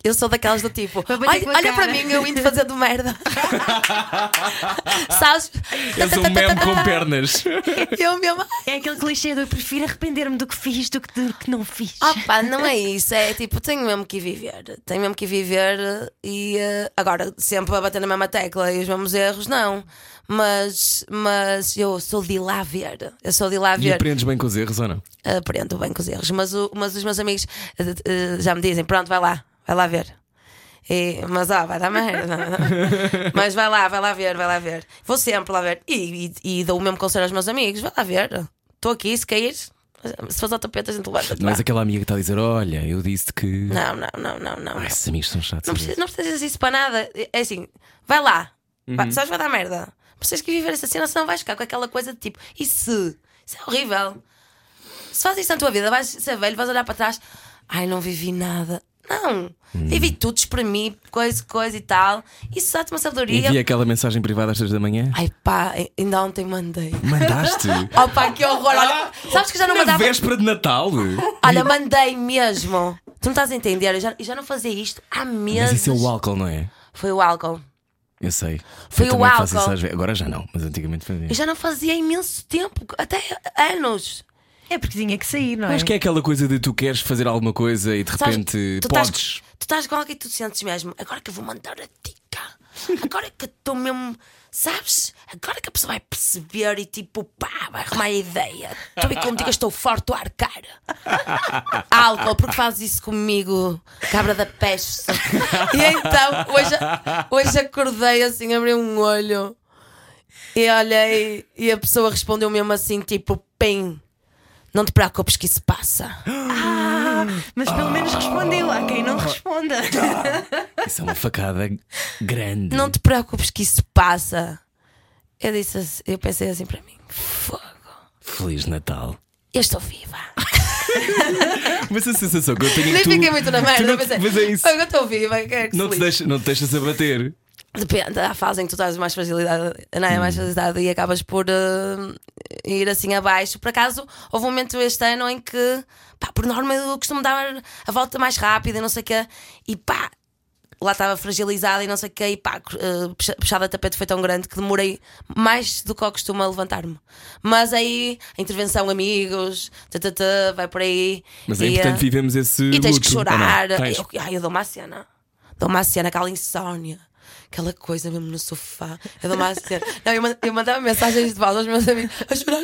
Eu sou daquelas do tipo, olha, olha para cara." mim, eu indo fazendo merda. (laughs) Sabes? És um meme com pernas. (laughs) Eu mesmo. É aquele clichê do eu prefiro arrepender-me do que fiz do que do que não fiz. Opa, não é isso. É tipo, tenho mesmo que viver. Tenho mesmo que viver e eh, agora sempre a bater na mesma tecla e os mesmos erros, não. Mas, mas eu sou de lá ver. Eu sou de lá E ver. aprendes bem com os erros ou não? Aprendo bem com os erros. Mas, o- mas os meus amigos eh, eh, já me dizem: pronto, vai lá, vai lá ver. E- mas ó, vai dar merda. (laughs) mas vai lá, vai lá ver, vai lá ver. Vou sempre lá ver. E, e, e dou o mesmo conselho aos meus amigos: vai lá ver. Estou aqui, se caíres, se fores ao tapete, a gente levanta-te Não és aquela amiga que está a dizer: Olha, eu disse que. Não, não, não, não, não. Ai, esses amigos são chatos. Não precisas, não precisas isso para nada. É assim, vai lá. Uhum. Vai, sabes, vai dar merda. Precisas que viver essa cena, senão vais ficar com aquela coisa de tipo, e se? Isso é horrível. Se fazes isso na tua vida, vais ser velho, vais olhar para trás, ai, não vivi nada. Não, Uhum. vivi tudo, espremi, coisa, coisa e tal. Isso dá-te uma sabedoria. Envia aquela mensagem privada às 3 da manhã. Ai pá, ainda ontem mandei. Mandaste? (laughs) Oh pá, que horror. Olha, sabes que já não Na mandava. véspera de Natal. Olha, mandei mesmo. Tu não estás a entender, eu já, eu já não fazia isto há meses. Mas isso é o álcool, não é? Foi o álcool. Eu sei. Foi eu o álcool. Agora já não, mas antigamente fazia. Eu já não fazia há imenso tempo, até anos. É porque tinha que sair, não é? Acho que é aquela coisa de tu queres fazer alguma coisa e de Sabes, repente tu estás- podes. Tu estás com alguém que tu sentes mesmo. Agora que eu vou mandar a dica. agora que eu estou mesmo, sabes? Agora que a pessoa vai perceber e tipo, pá, vai arrumar a ideia. Estou bem contigo, eu estou forte a arcar. Álcool, (laughs) porque fazes isso comigo, cabra da peste. (laughs) E então, hoje, hoje acordei assim, abri um olho e olhei e a pessoa respondeu mesmo assim, tipo, pim. Não te preocupes que isso passa. Mas pelo menos respondeu. Há quem não responda. Isso é uma facada grande. Não te preocupes que isso passa. Eu disse assim- eu pensei assim para mim: fogo, Feliz Natal. eu estou viva. (laughs) Mas a sensação que eu tenho é Nem que tu, fiquei muito na tu merda, não, pensei, mas é isso. "Fogo, eu estou viva, que é que Não se te, lixe." deixa, não te deixas abater. Depende, há fase em que tu tens mais fragilidade, não é? mais fragilidade e acabas por eh, ir assim abaixo. Por acaso, houve um momento este ano em que, pá, por norma, eu costumo dar a volta mais rápida e não sei o quê, e pá, lá estava fragilizada e não sei o quê, e pá, eh, puxa- puxada a tapete foi tão grande que demorei mais do que eu costumo a levantar-me. Mas aí, a intervenção, amigos, tatatá, vai por aí. Mas é e, eh, importante vivemos esse. e tens luto, que não? chorar. Tens. Eu, ai, eu dou uma cena. Dou uma cena, aquela insónia. Aquela coisa mesmo no sofá. Eu dou uma cena. Não, eu, mand- eu mandava mensagens de voz aos meus amigos a chorar.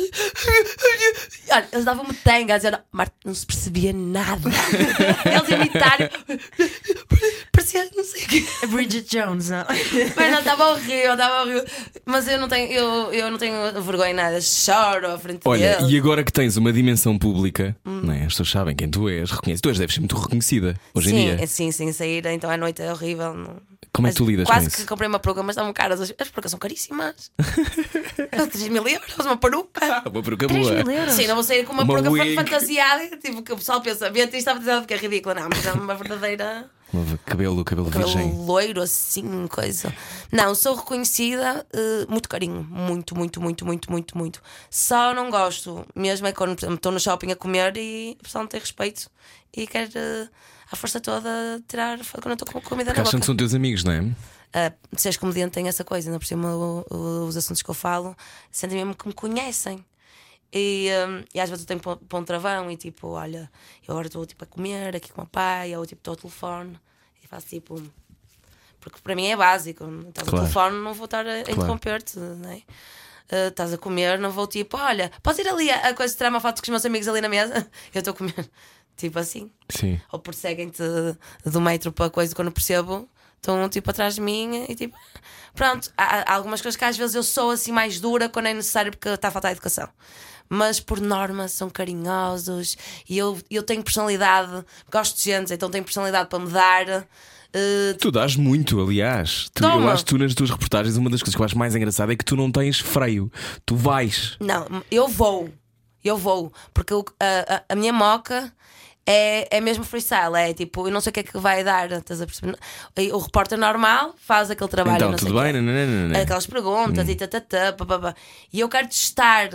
Olha, eles davam-me tanga a dizer: Marta, não se percebia nada. Eles imitaram. Parecia, não sei o quê. A Bridget Jones, não? Mas não, estava horrível, estava horrível. Mas eu não tenho, eu, eu não tenho vergonha em nada. Choro à frente Olha, deles. e agora que tens uma dimensão pública, Hum. não é? as pessoas sabem quem tu és, reconhecem. Tu és, deves ser muito reconhecida hoje sim, em dia. é sim, sim, sair então à noite é horrível. Não. Como é que tu lidas Quase com que isso? comprei uma peruca, mas estavam caras. As as perucas são caríssimas. (laughs) 3 mil euros, uma peruca. Uma peruca 3 boa. mil euros. Sim, não vou sair com uma, Uma peruca wig. fantasiada. Tipo, que o pessoal pensa, Beatriz está fantasiada porque é ridícula. Não, mas é uma verdadeira. Cabelo, cabelo virgem. Cabelo loiro, assim, coisa. Não, sou reconhecida, eh, muito carinho. Muito, muito, muito, muito, muito, muito. Só não gosto, mesmo é quando por exemplo, estou no shopping a comer e o pessoal não tem respeito e quer eh, à força toda tirar foto quando eu estou com comida Porque na acham boca. que são teus amigos, não é? Uh, de seres comediante tem essa coisa, ainda por cima o- o- os assuntos que eu falo sentem mesmo que me conhecem. E, um, e às vezes eu tenho para um travão e tipo, olha, eu agora estou tipo, a comer aqui com o meu pai, ou tipo estou ao telefone e faço tipo. Porque para mim é básico, estás Claro. ao telefone, não vou estar a, a interromper-te, não é? Uh, estás a comer, não vou tipo, olha, podes ir ali a, a coisa de tirar uma foto com os meus amigos ali na mesa? (laughs) Eu estou a comer, tipo assim Sim. ou perseguem-te do metro para coisa quando percebo, estão tipo atrás de mim e tipo. Pronto, há, há algumas coisas que às vezes eu sou assim mais dura quando é necessário porque está a faltar educação. Mas por norma são carinhosos e eu, eu tenho personalidade, gosto de gente, então tenho personalidade para me dar. Eh, Tu dás muito, aliás. Tu, eu acho que tu nas tuas reportagens, uma das coisas que eu acho mais engraçada é que tu não tens freio. Tu vais. Não, eu vou. Eu vou. Porque eu- a, a- a minha moca é, é mesmo freestyle. É tipo, eu não sei o que é que vai dar. Estás a perceber? O repórter normal faz aquele trabalho. então, não tudo bem? Não, não, não, não. Aquelas perguntas e tatatá, papapá. E eu quero testar.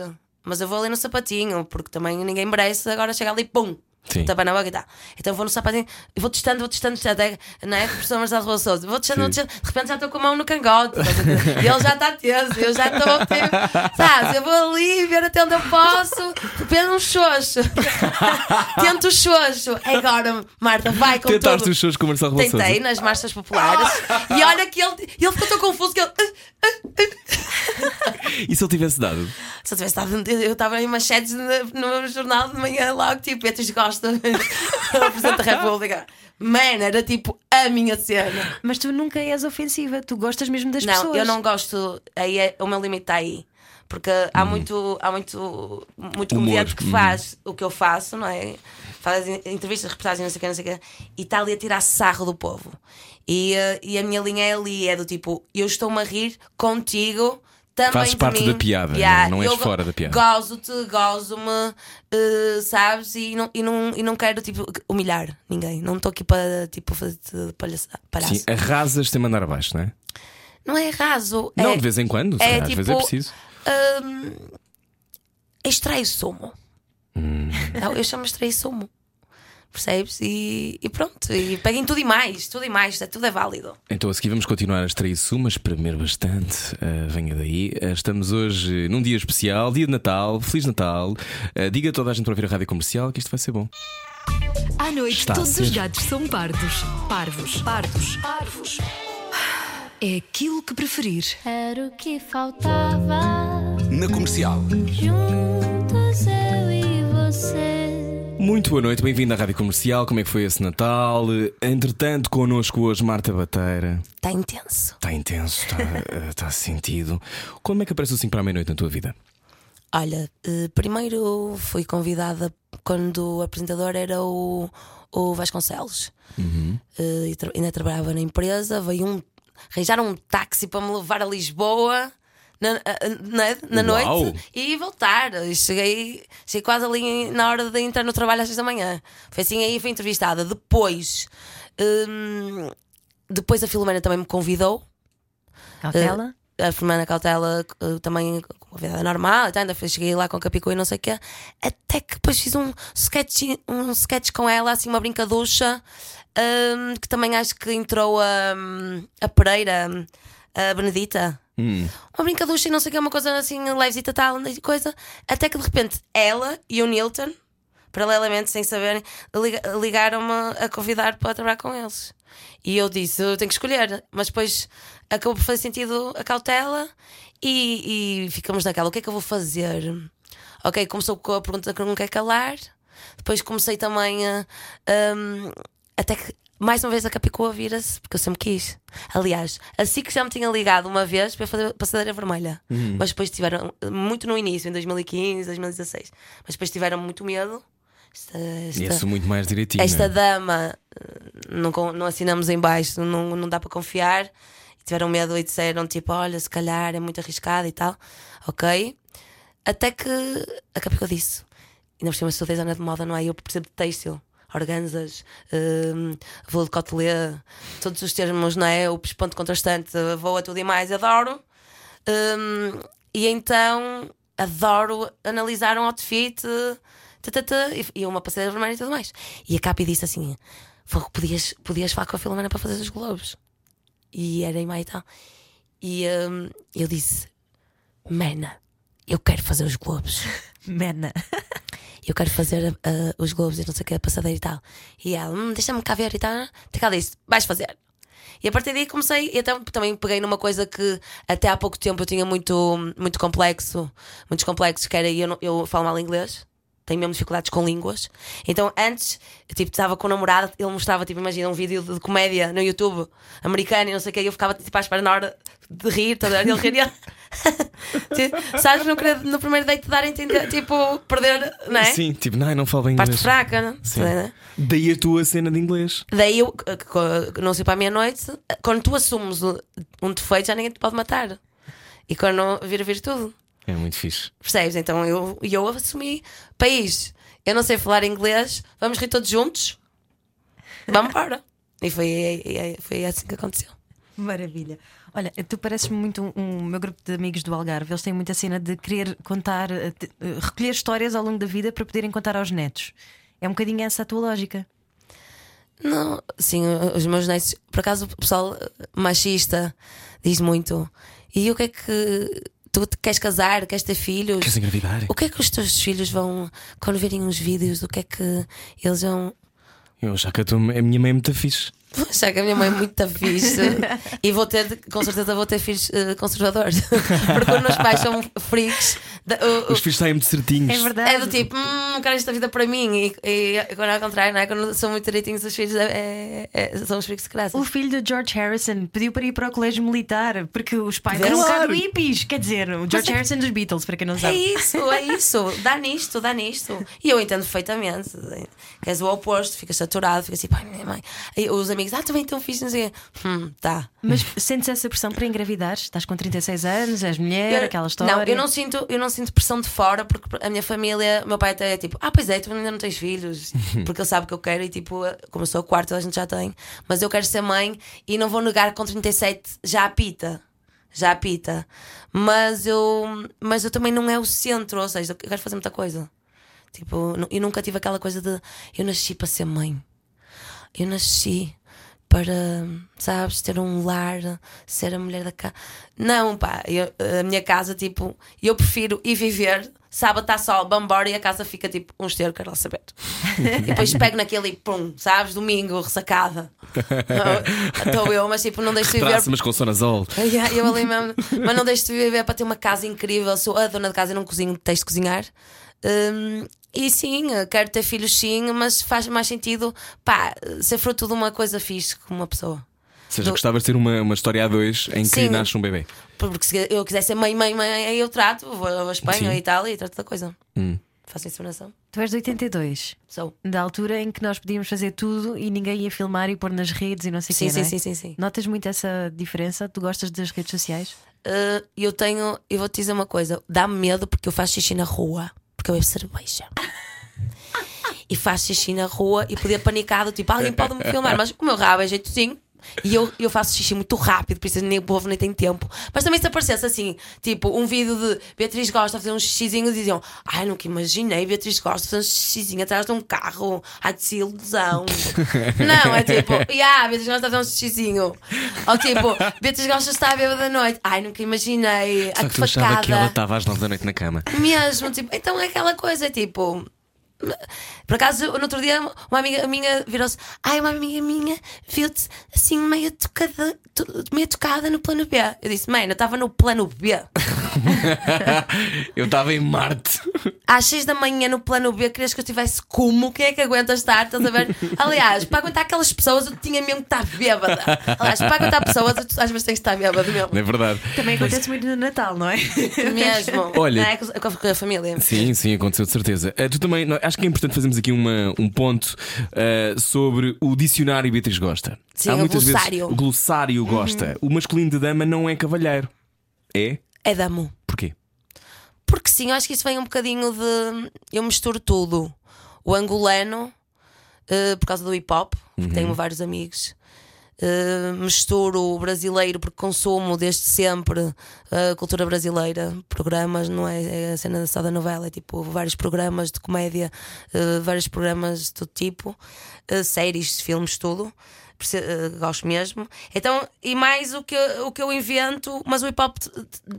Mas eu vou ali no sapatinho, porque também ninguém merece agora chegar ali, pum! Sim. Boca e tal. Então vou no sapatinho, e vou testando, vou testando, testando, até, não é? O professor Marcelo de Sousa, vou testando, vou testando, de repente já estou com a mão no cangote, a e ele já está teso, eu já estou, tipo, sabes? Eu vou ali ver até onde eu posso, depende um xoxo, (laughs) tento o xoxo. Agora, Marta, vai com Tentaste tudo. os shows com o Marcelo de Tentei nas marchas populares e olha que ele, ele ficou tão confuso que ele. E se ele tivesse dado? Se eu tivesse estado, eu estava em manchetes no, no jornal de manhã logo, tipo, Beatriz Costa, o (laughs) Presidente da República. Man, era tipo a minha cena. Mas tu nunca és ofensiva, tu gostas mesmo das não, pessoas. eu não gosto, aí é, o meu limite está aí. Porque há muito, há muito, muito Humor, comediante que uhum. faz o que eu faço, não é? Faz en- entrevistas, reportagens, não sei o que, não sei o que, e está ali a tirar sarro do povo. E, eh, e a minha linha é ali, é do tipo, eu estou-me a rir contigo. Também Fazes parte mim. da piada, Yeah, não és eu go- fora da piada. Gozo-te, gozo-me, eh, sabes? E não, e, não, e não quero tipo, humilhar ninguém. Não estou aqui para tipo, fazer palhaça, palhaço. Sim, arrasas sem mandar abaixo, não é? Não é raso. Não, é, de vez em quando, é às vezes é tipo, preciso. hum, extrai sumo. Hum. Não, eu chamo extrai sumo. Percebes? E, e pronto. E peguem tudo e mais, tudo e mais, é- tudo é válido. Então a seguir vamos continuar a extrair sumas, primeiro bastante. ah, venha daí. Ah, estamos hoje num dia especial, dia de Natal, Feliz Natal. Ah, diga a toda a gente para ouvir a rádio comercial que isto vai ser bom. À noite, Está todos os gatos são pardos. Parvos. Pardos. Parvos. é aquilo que preferir. Era o que faltava. Na comercial. Juntos eu e você. Muito boa noite, bem-vindo à Rádio Comercial. Como é que foi esse Natal? Entretanto, connosco hoje Marta Bateira. Está Tá intenso. Está intenso, está, eh, está sentido. Como é que aparece o 5 para a meia-noite na tua vida? Olha, eh, primeiro fui convidada quando o apresentador era o, o Vasconcelos. Eh, e tra- ainda trabalhava na empresa. Veio um. Arranjaram um táxi para me levar a Lisboa. Na, na, na Uau! noite e voltar. E cheguei, cheguei quase ali na hora de entrar no trabalho às 6 da manhã. Foi assim, aí fui entrevistada. Depois, hum, depois a Filomena também me convidou Cautela? a Fernanda Cautela eh, também com a vida normal, e tal, ainda fui- cheguei lá com Capicu e não sei o quê. Até que depois fiz um sketch, um sketch com ela, assim, uma brincaducha, hum, que também acho que entrou a, hum, a Pereira, hum, a Benedita. Hum. Uma brincaducha e não sei o que, uma coisa assim, tal, e coisa. Até que de repente ela e o Nilton, paralelamente, sem saberem, liga- ligaram-me a convidar para trabalhar com eles. E eu disse: eu tenho que escolher. Mas depois acabou por fazer sentido a cautela e, e ficamos naquela: o que é que eu vou fazer? Ok, começou com a pergunta que não quer calar. Depois comecei também a. hum, até que mais uma vez a Capicua vira-se, porque eu sempre quis. Aliás, assim que já me tinha ligado uma vez para fazer passadeira vermelha. Mas depois tiveram, muito no início, em 2015, 2016. Mas depois tiveram muito medo. Esta, esta- E isso muito mais direitinho. esta né? dama eh, não, não assinamos em baixo, não, não dá para confiar. Tiveram medo e disseram tipo: Olha, se calhar é muito arriscado e tal. Ok. Até que a Capicua disse: Ainda por cima, sou designer de moda, não é? Eu percebo de têxtil, organzas, hum, voo de cotelê, todos os termos, não é? O ponto contrastante, vou a tudo e mais, adoro. Hum, e então adoro analisar um outfit tã, e- uma passadeira vermelha e tudo mais. E a Capi disse assim: "Fogo, podias, podias falar com a Filomena para fazer os globos. E era em e tal. E hum, eu disse: Mena, eu quero fazer os globos. (laughs) Mena. Eu quero fazer ah, os globos e não sei o que, a passadeira e tal. E ela, hum, deixa-me cá ver e tal. Até que ela disse: vais fazer. E a partir daí comecei, e até também peguei numa coisa que até há pouco tempo eu tinha muito, muito complexo, muitos complexos, que era eu, eu falo mal inglês, tenho mesmo dificuldades com línguas. Então antes, tipo, estava com o namorado, ele mostrava, tipo, imagina, um vídeo de, comédia no YouTube americano e não sei o que, e eu ficava tipo à espera na hora de rir, toda hora ele riria. (laughs) Sabes, não queria no primeiro date dar a entender, tipo, perder, não é? Sim, tipo, não, não falo bem Parte inglês. fraca, não Sim. é? Daí a tua cena de inglês. Daí eu, não sei para a meia-noite, quando tu assumes um- defeito, já ninguém te pode matar. E quando vira virtude, É muito fixe. percebes? Então eu, eu assumi, país, eu não sei falar inglês, vamos rir todos juntos, vamos para. E foi, foi assim que aconteceu. Maravilha. Olha, tu pareces-me muito um, um meu grupo de amigos do Algarve. Eles têm muita cena de querer contar, eh, te- eh, recolher histórias ao longo da vida para poderem contar aos netos. É um bocadinho essa a tua lógica. Não, sim, os meus netos, por acaso o pessoal machista diz muito. E o que é que tu te queres casar, queres ter filhos? Queres engravidar? O que é que os teus filhos vão, quando verem os vídeos, o que é que eles vão. Eu já que a, tua, a minha mãe é muito fixe. Vou achar que a minha mãe é muito fixe e vou ter, com certeza, vou ter filhos eh, conservadores, (laughs) porque os meus pais são freaks. Da- o- Os filhos saem muito certinhos. É verdade. é do tipo, hum, quero esta vida para mim. E, e quando é ao contrário, não é? Quando são muito direitinhos, os filhos é, é- são os freaks de graça. O filho do George Harrison pediu para ir para o colégio militar porque os pais eram um bocado hippies. Quer dizer, o George é- Harrison dos Beatles, para quem não É sabe. isso, é (laughs) isso. Dá nisto, dá nisto. E eu entendo perfeitamente. Queres o oposto, ficas saturado, ficas assim, pai, minha mãe. Aí os amigos, ah, também tão fixe, não sei. Hum, tá. Mas sentes essa pressão para engravidar? Estás com 36 anos, és mulher, Eu- aquela história. Não, eu não sinto, eu não sinto pressão de fora porque a minha família, meu pai até é tipo, ah, pois é, tu ainda não tens filhos, (laughs) porque ele sabe que eu quero e tipo, como eu sou a quarta, a gente já tem, mas eu quero ser mãe e não vou negar que com 37 já apita. Já apita. Mas eu, mas eu também não é o centro, ou seja, eu quero fazer muita coisa. Tipo, eu nunca tive aquela coisa de eu nasci para ser mãe. Eu nasci para, sabes, ter um lar, ser a mulher da casa. Não, pá, eu- a minha casa, tipo, eu prefiro ir viver sábado está sol, vambora e a casa fica tipo um esterco, quero lá saber. e depois pego naquele e pum, sabes? Domingo, ressacada. (laughs) Estou eu, mas tipo, não deixo de viver. Mas com sonazol. Yeah, eu ali mesmo, mas não deixo de viver para ter uma casa incrível. Sou a dona de casa e não cozinho, detesto cozinhar. Hum, e sim, quero ter filhos, sim, mas faz mais sentido pá, ser fruto de uma coisa fixe como uma pessoa. Ou seja, Do- gostavas de ter uma, uma história a dois em que Sim. nasce um bebê. Porque se eu quiser ser mãe, mãe, mãe, aí eu trato, vou a Espanha, Sim. a Itália e trato da coisa. Hum. Faço inseminação. Tu és de 82, Sou. da altura em que nós podíamos fazer tudo e ninguém ia filmar e pôr nas redes e não sei o Sim, quê, sim, é? sim, sim, sim. Notas muito essa diferença? Tu gostas das redes sociais? Uh, eu tenho, eu vou te dizer uma coisa: dá-me medo porque eu faço xixi na rua, porque eu bebo cerveja. E faço xixi na rua e podia panicado, tipo, alguém (laughs) pode me filmar, mas o meu rabo é jeitozinho. E eu, eu faço xixi muito rápido, por isso nem o povo nem tem tempo. Mas também se aparecesse assim, tipo, um vídeo de Beatriz Gosta a fazer um xixizinho, diziam: Ai, nunca imaginei Beatriz Gosta a fazer um xixizinho atrás de um carro. Ai, que ilusão. (laughs) Não, é tipo, yeah, Beatriz Gosta a fazer um xixizinho. Ou tipo, Beatriz Gosta está a bêbada da noite. Ai, nunca imaginei. Só Ai, que que tu achava que ela facada. estava às nove da noite na cama. Mesmo, tipo, então é aquela coisa, tipo. Por acaso, no outro dia, uma amiga minha virou-se. Ai, uma amiga minha viu-te assim, meio tocada, to- meio tocada no plano B. Eu disse, mãe, eu estava no plano B. (laughs) eu estava em Marte. Às 6 da manhã no plano B, querias que eu estivesse como? Quem é que aguenta estar? Estás a ver? Aliás, para aguentar aquelas pessoas, eu tinha mesmo que estar bêbada. Aliás, para aguentar pessoas, eu às vezes tenho que estar bêbada mesmo. Não é verdade? Também acontece muito no Natal, não é? Mesmo. Olha- Não é com a família. Sim, sim, aconteceu de certeza. Eh, tu também, não, acho que é importante fazermos aqui uma, um ponto eh, sobre o dicionário Beatriz Gosta. Sim, Há o muitas glossário. vezes o glossário gosta. O masculino de dama não é cavalheiro. É? É damo. Porquê? Porque sim, eu acho que isso vem um bocadinho de. Eu misturo tudo. O angolano, eh, por causa do hip hop, porque tenho vários amigos. Eh, misturo o brasileiro porque consumo desde sempre a cultura brasileira, programas, não é, é a cena só da novela, é tipo vários programas de comédia, eh, vários programas de todo tipo, eh, séries, filmes, tudo. Eh, gosto mesmo. Então, e mais o que, o que eu invento, mas o hip hop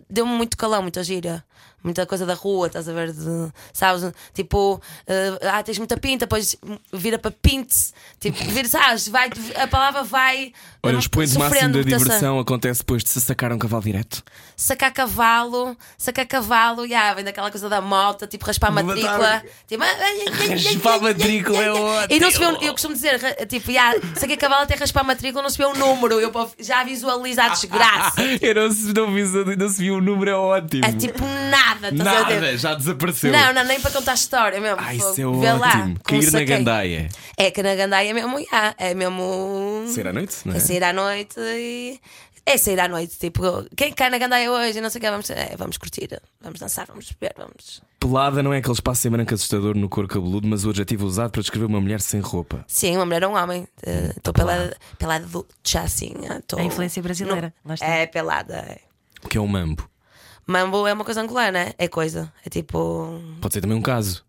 deu-me muito calão, muita gira. Muita coisa da rua, estás a ver? De, sabes? Tipo, eh, ah, tens muita pinta, depois vira para pintes. Tipo, vira, sabes? Vai, a palavra vai. Olha, eh, o expoente máximo da diversão acontece depois de se sacar um cavalo direto. Sacar cavalo, sacar cavalo, yeah, vem daquela coisa da moto, tipo raspar a matrícula. Tipo, Raspar a matrícula é E não se vê, ótimo. um- eu costumo dizer, tipo, yeah, saquei cavalo até raspar a matrícula, não se vê um número. Eu já visualizo a desgraça. (laughs) Eu não se, não, vi, não se viu o número, é ótimo. É tipo nada, estás a ver? Nada, já desapareceu. Não, não, nem para contar a história mesmo. Ah, isso é Vê lá, ótimo. como Cair na gandaia. É que na gandaia é mesmo, yeah, é mesmo. Sair à noite, não é? É sair à noite e. É sair à noite, tipo, quem cai na gandaia hoje, não sei o que, vamos, é, vamos curtir, vamos dançar, vamos beber, vamos. Pelada não é aquele espaço em branco assustador no couro cabeludo, mas o adjetivo usado para descrever uma mulher sem roupa. Sim, uma mulher ou um homem. Estou pelada, pelada do já assim. ah, tô- A influência brasileira, lá está. É pelada. é. O que é um mambo? Mambo é uma coisa angolana, é coisa. É tipo. Pode ser também um caso.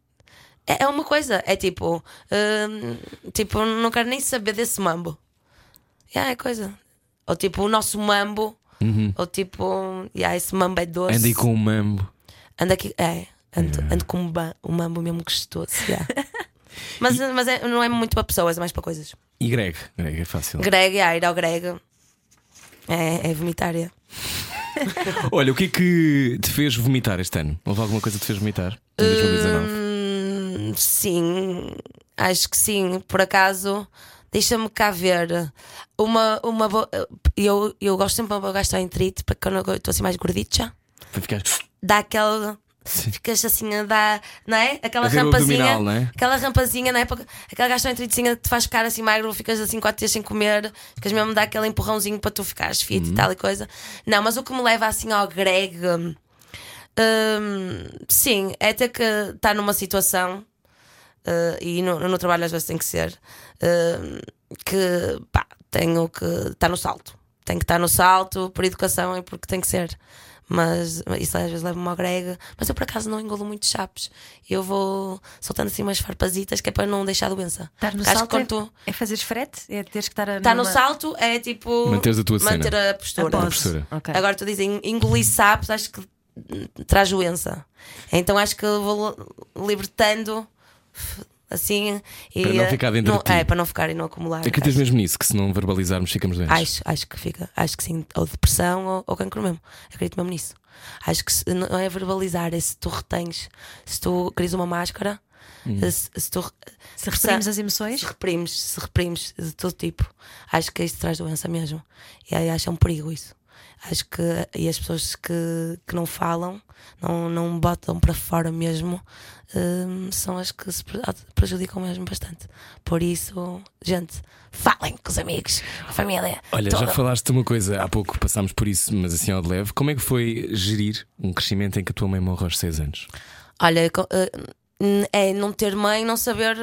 É, é uma coisa, é tipo. hum, tipo, não quero nem saber desse mambo. Yeah, é coisa. Ou tipo, o nosso mambo. Ou tipo, yeah, esse mambo é doce. Anda aí com um mambo. Anda aqui, é. Ando, ando com um, ba- um mambo mesmo gostoso. yeah. (laughs) mas mas é- não é muito para pessoas, é mais para coisas. E Greg? Greg é fácil. Greg, yeah, ir ao Greg. É, é vomitar. (laughs) Olha, o que é que te fez vomitar este ano? Houve alguma coisa que te fez vomitar em 2019? Hum, sim, acho que sim. Por acaso, deixa-me cá ver. Uma, uma bo- eu, eu gosto sempre de uma gastroenterite para quando eu estou assim mais gordita. Para ficar. Dá aquela. Ficas assim a dar, não é? Aquela rampazinha. não é? Aquela rampazinha, não é? Aquela gastroenteritezinha que te faz ficar assim magro, ficas assim quatro dias sem comer, ficas mesmo dar aquele empurrãozinho para tu ficares fit Uhum. e tal e coisa. Não, mas o que me leva assim ao Greg. hum, sim, é ter que estar numa situação uh, e no, no trabalho às vezes tem que ser uh, que pá, tenho que estar no salto. Tenho que estar no salto por educação e porque tem que ser. Mas isso às vezes leva-me ao grego. Mas eu por acaso não engulo muito chapes. Eu vou soltando assim umas farpazitas que é para não deixar doença. Estar no acho salto é, tu é fazeres frete? É teres que estar a. está no numa- salto é tipo Manteres a tua cena. manter a postura. A postura. Ok. Agora tu dizem engolir sapos, acho que traz doença. Então acho que vou libertando assim e Para não eh, ficar dentro não- de ti. É, para não ficar e não acumular. Acreditas Acho- mesmo nisso, que se não verbalizarmos ficamos doentes? Acho, acho que fica, acho que sim, ou depressão ou, ou cancro mesmo. Acredito mesmo nisso. Acho que se, não é verbalizar, é se tu retens, se tu crias uma máscara, Hum. se, se tu Se referimos as emoções, se reprimes, se reprimes de todo tipo, acho que isso traz doença mesmo. E aí acho que é um perigo isso. Acho que e as pessoas que, que não falam, não, não botam para fora mesmo, hum, são as que se pre- prejudicam mesmo bastante. Por isso, gente, falem com os amigos, com a família. Olha, já toda. falaste de uma coisa, há pouco passámos por isso, mas assim ao de leve. Como é que foi gerir um crescimento em que a tua mãe morre aos 6 anos? Olha, eh, é não ter mãe, não saber,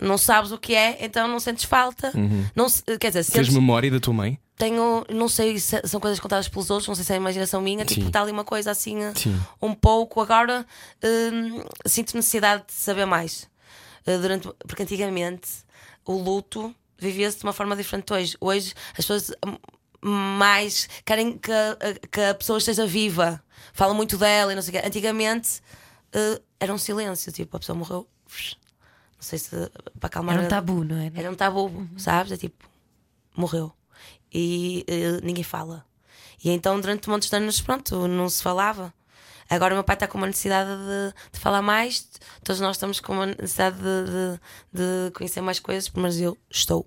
não sabes o que é, então não sentes falta. Não, se- quer dizer, Tens sentes, memória da tua mãe? tenho, não sei se são coisas contadas pelos outros, não sei se é a imaginação minha, tipo, Sim. está ali uma coisa assim, eh, Sim. um pouco. Agora hum, sinto necessidade de saber mais. Eh, durante, porque antigamente o luto vivia-se de uma forma diferente hoje. Hoje as pessoas hum, mais querem que, a- que a pessoa esteja viva, falam muito dela e não sei o quê. Antigamente eh, era um silêncio, tipo, a pessoa morreu. Não sei se para acalmar. era um tabu, não é? Era um tabu, sabes? É tipo, morreu. E eh, ninguém fala. E então, durante muitos anos, pronto, não se falava. Agora o meu pai está com uma necessidade de, de falar mais, todos nós estamos com uma necessidade de, de- de conhecer mais coisas, mas eu estou.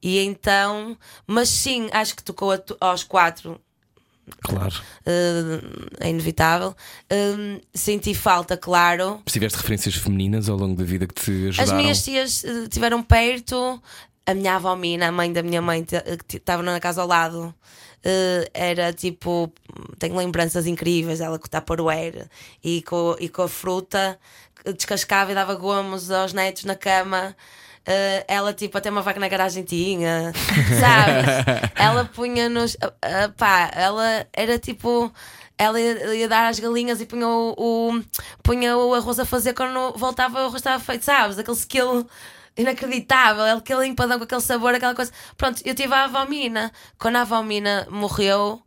E então, mas sim, acho que tocou aos quatro, Claro. eh, é inevitável. Eh, senti falta, claro, Se tiveste referências femininas ao longo da vida que te As ajudaram. minhas tias eh, estiveram perto. A minha avó Mina, a mãe da minha mãe, eh, que estava na casa ao lado, era tipo. Tenho lembranças incríveis. Ela com o tupperware e com, e com a fruta, descascava e dava gomos aos netos na cama. Eh, ela, tipo, até uma vaca na garagem tinha, sabes? (laughs) ela punha-nos. ah, pá, ela era tipo. Ela ia, ia dar às galinhas e punha o, o- punha o arroz a fazer quando voltava o arroz estava feito, sabes? Aquele skill inacreditável, aquele empadão com aquele sabor, aquela coisa. Pronto, eu tive a avó Mina. Quando a avó Mina morreu,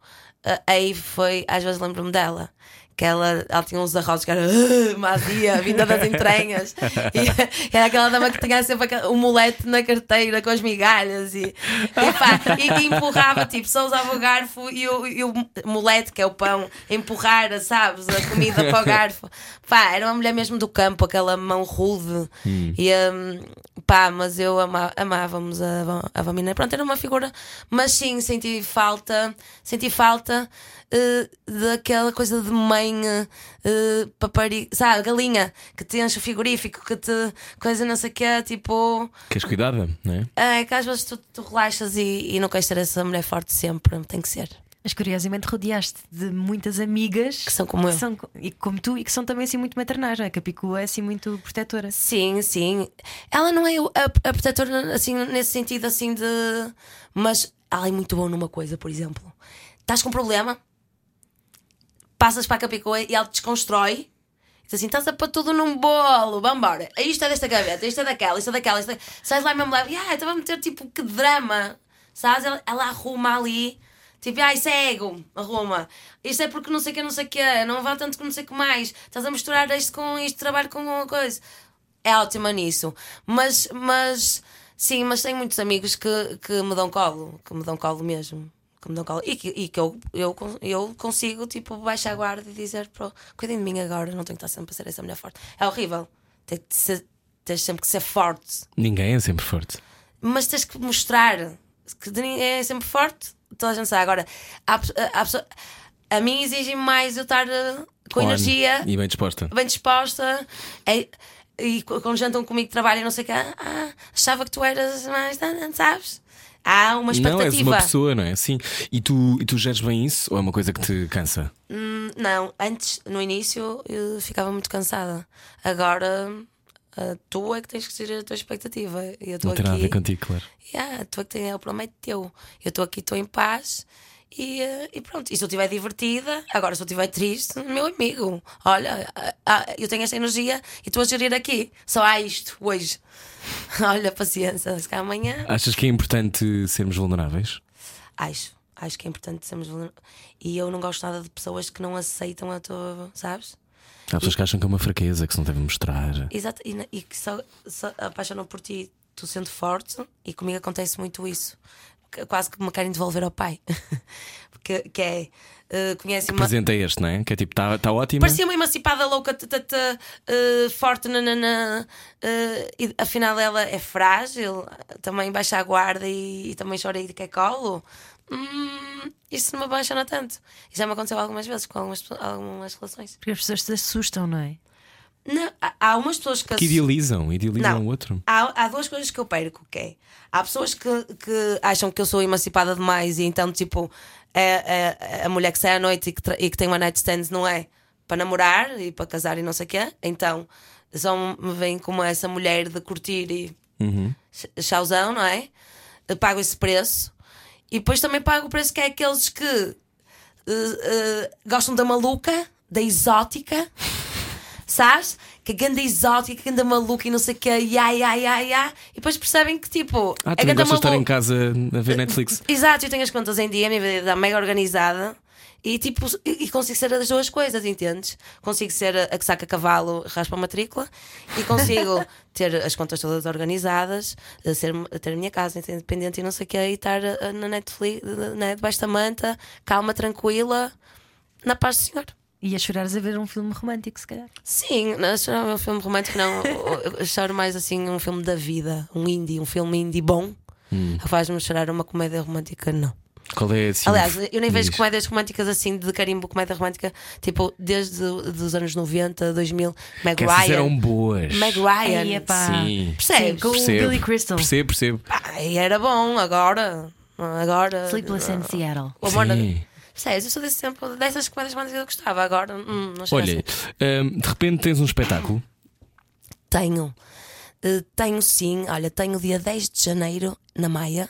aí foi, às vezes lembro-me dela. Que ela, ela tinha uns arroz que era "Ah, mazia, vinda das entranhas. (laughs) E era aquela dama que tinha sempre aquele- um molete na carteira com as migalhas e, e, pá, e- e empurrava, tipo, só usava o garfo e o, e o molete, que é o pão, empurrar, sabes, a comida para o garfo. Pá, era uma mulher mesmo do campo, aquela mão rude. E hum, pá, mas eu ama- amávamos a, a Vamina. Pronto, era uma figura, mas sim, senti falta, senti falta eh, daquela coisa de mãe uh, papari, sabe, galinha que te enche o frigorífico, que te coisa não sei o que, tipo. Queres cuidada, não é? É que às vezes tu, tu relaxas e, e não queres ser essa mulher forte sempre, tem que ser. Mas curiosamente rodeaste de muitas amigas Que são como eu. são, e como tu e que são também assim muito maternais, não é? Que a Picu é assim muito protetora. Sim, sim. Ela não é a, a protetora assim, nesse sentido assim de. Mas ela é muito boa numa coisa, por exemplo. Estás com um problema, passas para a Capicoa e ela desconstrói. Diz assim, estás a pôr tudo num bolo, vambora. Isto é desta gaveta, isto é daquela, isto é daquela, isto é... Sais lá mesmo leve, ah, então vamos meter tipo que drama, sabes? Ela, ela arruma ali, tipo, ai, cego, arruma. Isto é porque não sei o que, não sei o que, não vale tanto que não sei o que mais. Estás a misturar isto com isto, trabalho com uma coisa. É ótima nisso. Mas, mas, sim, mas tenho muitos amigos que, que me dão colo, que me dão colo mesmo. Que me dão colo. E que, e que eu, eu, eu consigo, tipo, baixar a guarda e dizer, cuidem de mim agora, não tenho que estar sempre a ser essa mulher forte. É horrível. Tens, ser- tens sempre que ser forte. Ninguém é sempre forte. Mas tens que mostrar que ninguém é sempre forte. Toda a gente sabe. Agora, há, há a mim exige mais eu estar eh, com On energia E bem disposta. bem disposta é- e qu- quando jantam comigo trabalham não sei o que ah, achava que tu eras mais sabes há uma Não, és expectativa uma pessoa, não é? Sim. E tu, e tu geres bem isso ou é uma coisa que te cansa? Hum, não antes no início eu ficava muito cansada agora ah, tu é que tens que gerir a tua expectativa eu Não tem nada a ver aqui contigo, claro. yeah, tu é que tens o problema é teu eu estou aqui estou em paz e, eh, e pronto, e se eu estiver divertida, agora se eu estiver triste, meu amigo, olha, ah, ah, eu tenho esta energia e estou a gerir aqui, só há isto hoje. (laughs) Olha, paciência, se calhar amanhã. Achas que é importante sermos vulneráveis? Acho, Acho que é importante sermos vulneráveis. E eu não gosto nada de pessoas que não aceitam a tua. Sabes? Há pessoas que acham que é uma fraqueza que se não deve mostrar. Exato. E, e que só, só apaixonam por ti, tu sendo forte, e comigo acontece muito isso. Que- Quase que me querem devolver ao pai. (laughs) Porque que é. eh, conhece uma. Presente é este, não é? Que é tipo, está tá ótimo. Parecia uma emancipada louca, t- t- t- eh, forte, nananã, eh, e afinal ela é frágil, também baixa a guarda e, e também chora e quer colo. Hum, isso não me apaixona tanto. E já me aconteceu algumas vezes com algumas, algumas relações. Porque as pessoas se assustam, não é? Não, há, umas pessoas que, Que idealizam, idealizam Não. o outro. Há, há duas coisas que eu perco, que é há pessoas que, que acham que eu sou emancipada demais e então tipo é, é- a mulher que sai à noite e que, e que tem uma night stand não é para namorar e para casar e não sei o quê. Então só me vem como essa mulher de curtir e ch- chauzão, não é? Eu pago esse preço e depois também pago o preço que é aqueles que eh, eh, gostam da maluca, da exótica (laughs) sabes? Que ganda exótica, que ganda maluca e não sei o que, ia, ia, ia, ia. E depois percebem que tipo. Ah, é ganda gostas de estar em casa a ver Netflix. (laughs) Exato, eu tenho as contas em dia, a minha vida está mega organizada. E tipo, e consigo ser as duas coisas, entendes? Consigo ser a que saca cavalo, raspa a matrícula e consigo (laughs) ter as contas todas organizadas, a ser, a ter a minha casa independente e não sei o que, e estar eh, na Netflix, né, debaixo da manta, calma, tranquila, na paz do Senhor. E a chorares a ver um filme romântico, se calhar. Sim, não, chorar um filme romântico não. Eu- choro mais assim um filme da vida, um indie, um filme indie bom. Faz-me chorar uma comédia romântica, não. Qual é assim? Aliás, eu nem vejo Diz. comédias românticas assim de carimbo, comédia romântica, tipo, desde os anos 90, 2000, Meg Que Ryan. eram boas. Meg Ryan. Ai, epá. Sim. Percebes? Com o Percebo, Billy Crystal. Percebo, percebo. Ai, era bom, agora. Agora. Sleepless in Seattle. O amor. Sim. Percebes? Eu sou desse tempo, dessas comédias românticas que eu gostava, agora hum, não chega Olha, assim. hum, de repente tens um espetáculo. Tenho. Uh, tenho sim, olha, tenho dia 10 de janeiro na Maia.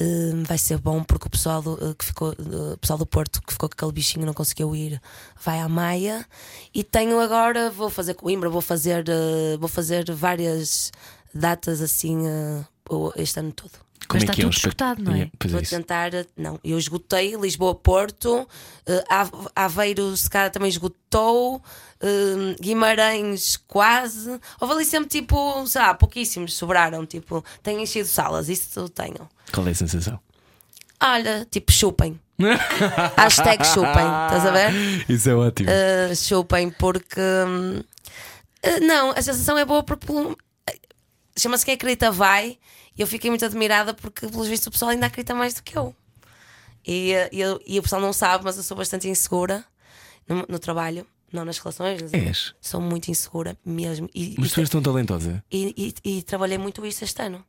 Uh, vai ser bom porque o pessoal do, uh, que ficou, uh, o pessoal do Porto que ficou com aquele bichinho e não conseguiu ir vai à Maia. E tenho agora, vou fazer Coimbra, vou fazer, uh, vou fazer várias datas assim uh, este ano todo. Como Mas é está que é um tudo esgotado, não é? Pois é Vou isso. tentar. Não, eu esgotei Lisboa-Porto, eh, Ave- Aveiro, se calhar também esgotou, eh, Guimarães quase. Houve ali sempre tipo, sei lá, pouquíssimos sobraram. Tipo, tenho enchido salas, isso eu tenho. Qual é a sensação? Olha, tipo, chupem. (laughs) Hashtag chupem, estás a ver? Isso é ótimo. Uh, chupem, porque. uh, não, a sensação é boa porque. Chama-se Quem Acredita Vai. Eu fiquei muito admirada porque, pelos vistos, o pessoal ainda acredita mais do que eu. E, e, e o pessoal não sabe, mas eu sou bastante insegura no, no trabalho, não nas relações. mas És. Sou muito insegura mesmo. E, Mas e, tu és tão talentosa. e- e- e trabalhei muito isso este ano.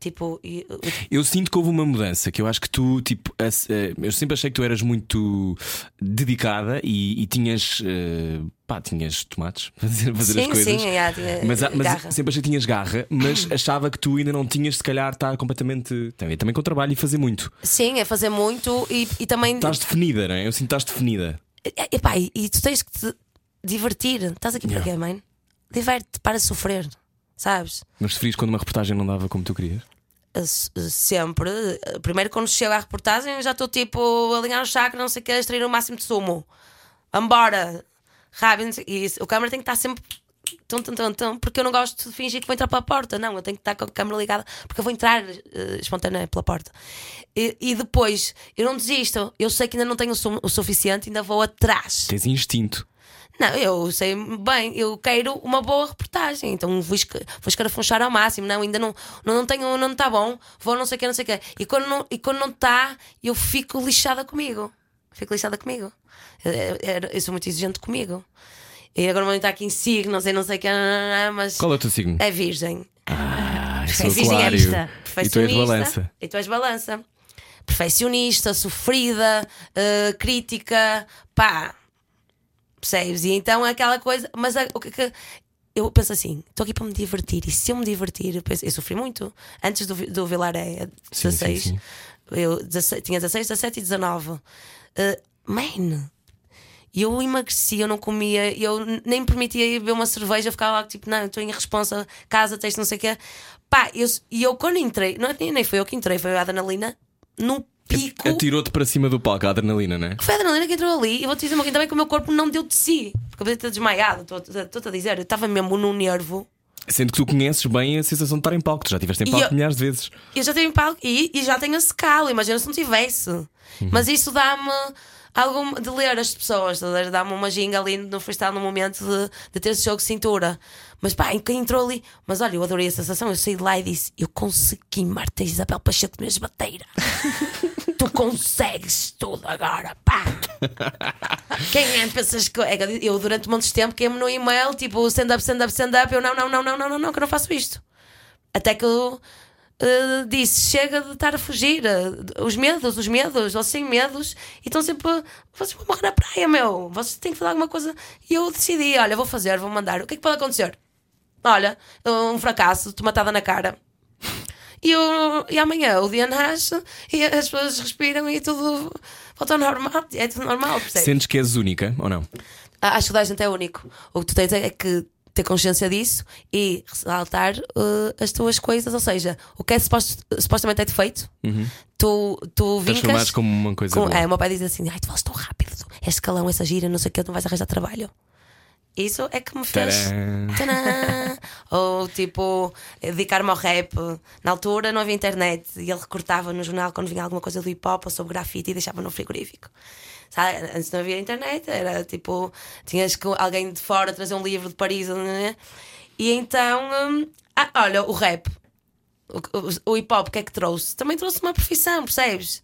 Tipo, e- Eu sinto que houve uma mudança, que eu acho que tu, tipo, eh, eu sempre achei que tu eras muito dedicada e, e tinhas, eh, pá, tinhas tomates (laughs) para fazer, fazer as sim, coisas. sim, já, tinha Mas, há- mas garra. sempre achei que tinhas garra, mas (clears throat) achava que tu ainda não tinhas, se calhar, estar completamente. Também, também com trabalho e fazer muito. Sim, é fazer muito e, e também. Estás definida, não é? Eu sinto que estás definida. E, pá, e, e tu tens que te divertir. Estás aqui para quê, mãe? Diverte-te, para sofrer, sabes? Mas preferias quando uma reportagem não dava como tu querias? S- Sempre. Primeiro, quando chego à reportagem, eu já estou tipo a alinhar o chakra, não sei o que, a extrair o máximo de sumo. Vambora, rápido. sei- E o câmera tem que estar sempre. Tum, tum, tum, tum, porque eu não gosto de fingir que vou entrar pela porta. Não, eu tenho que estar com a câmera ligada porque eu vou entrar eh, espontânea pela porta. E, e depois, eu não desisto. Eu sei que ainda não tenho o, su- o suficiente, ainda vou atrás. Tens instinto. Não, eu sei bem, eu quero uma boa reportagem, então vou, esca- vou escarafunchar ao máximo. Não, ainda não, não, não tenho, não está bom, vou não sei o que, não sei o que. E quando não, e quando não está, eu fico lixada comigo. Fico lixada comigo. Eu, eu- eu sou muito exigente comigo. E agora vou entrar aqui em signo, não sei, não sei o que, mas Qual é o teu signo? é virgem. Ah, sou É virgem. E tu és balança. E tu és balança. Perfeccionista, sofrida, eh, crítica, pá. Percebes? E então é aquela coisa. Mas a- o que, que- eu penso assim: estou aqui para me divertir. E se eu me divertir, eu, penso- eu sofri muito. Antes do, do Vilaré, Sim, 16, sim, sim. Eu 16 tinha 16, 17 e 19. Uh, man, eu emagreci, eu não comia, eu nem me permitia ir beber uma cerveja, eu ficava lá tipo, não, estou em responsa, casa, texto, não sei o quê. Pá, eu, e eu quando entrei, não, é nem, nem foi eu que entrei, foi a adrenalina no pico. Atirou-te para cima do palco, a adrenalina, não é? Foi a adrenalina que entrou ali. E vou-te dizer uma coisa também que o meu corpo não deu de si. Porque eu podia ter desmaiado. Estou- Estou-te a dizer, eu estava mesmo num nervo. Sendo que tu conheces bem a sensação de estar em palco, tu já estiveste em palco eu- milhares de vezes. Eu já tenho palco e, e já tenho a secá-lo. Imagina se não tivesse. Mas isso dá-me algum de ler as pessoas, dá-me uma ginga ali no freestyle no momento de, de ter esse jogo de cintura. Mas pá, quem entrou ali. Mas olha, eu adorei a sensação. Eu saí de lá e disse: Eu consegui, Marta Isabel Pacheco de mesmo bateira. (laughs) tu consegues tudo agora, pá. (laughs) Quem é pensas que. é Eu durante um monte de tempo queimo no e-mail, tipo stand-up, stand-up, stand-up. Eu não, não, não, não, não, não, não, que eu não faço isto. Até que eu eh, disse: chega de estar a fugir. eh, Os medos, os medos, vocês têm medos e estão sempre. Vocês vão morrer na praia, meu. Vocês têm que fazer alguma coisa. E eu decidi: olha, vou fazer, vou mandar. O que é que pode acontecer? Olha, um fracasso, tomatada na cara. E, eu, e amanhã o dia nasce e as pessoas respiram e tudo volta ao normal. É tudo normal, percebes? Sentes que és única ou não? Ah, Acho que toda a gente é único. O que tu tens é que ter consciência disso e ressaltar eh, as tuas coisas, ou seja, o que é suposto, supostamente é defeito, tu, tu vincas. Como uma coisa com- boa. é, o meu pai diz assim: ai, tu falas tão rápido, és escalão, essa gira, não sei o que, tu não vais arranjar trabalho. Isso é que me fez. Tcharam. Ou tipo, dedicar-me ao rap. Na altura não havia internet e ele recortava no jornal quando vinha alguma coisa do hip hop ou sobre grafite e deixava no frigorífico. Sabe? Antes não havia internet, era tipo, tinhas que alguém de fora trazer um livro de Paris. né? E então, hum, ah, olha, o rap, o, hip hop, o que é que trouxe? Também trouxe uma profissão, percebes?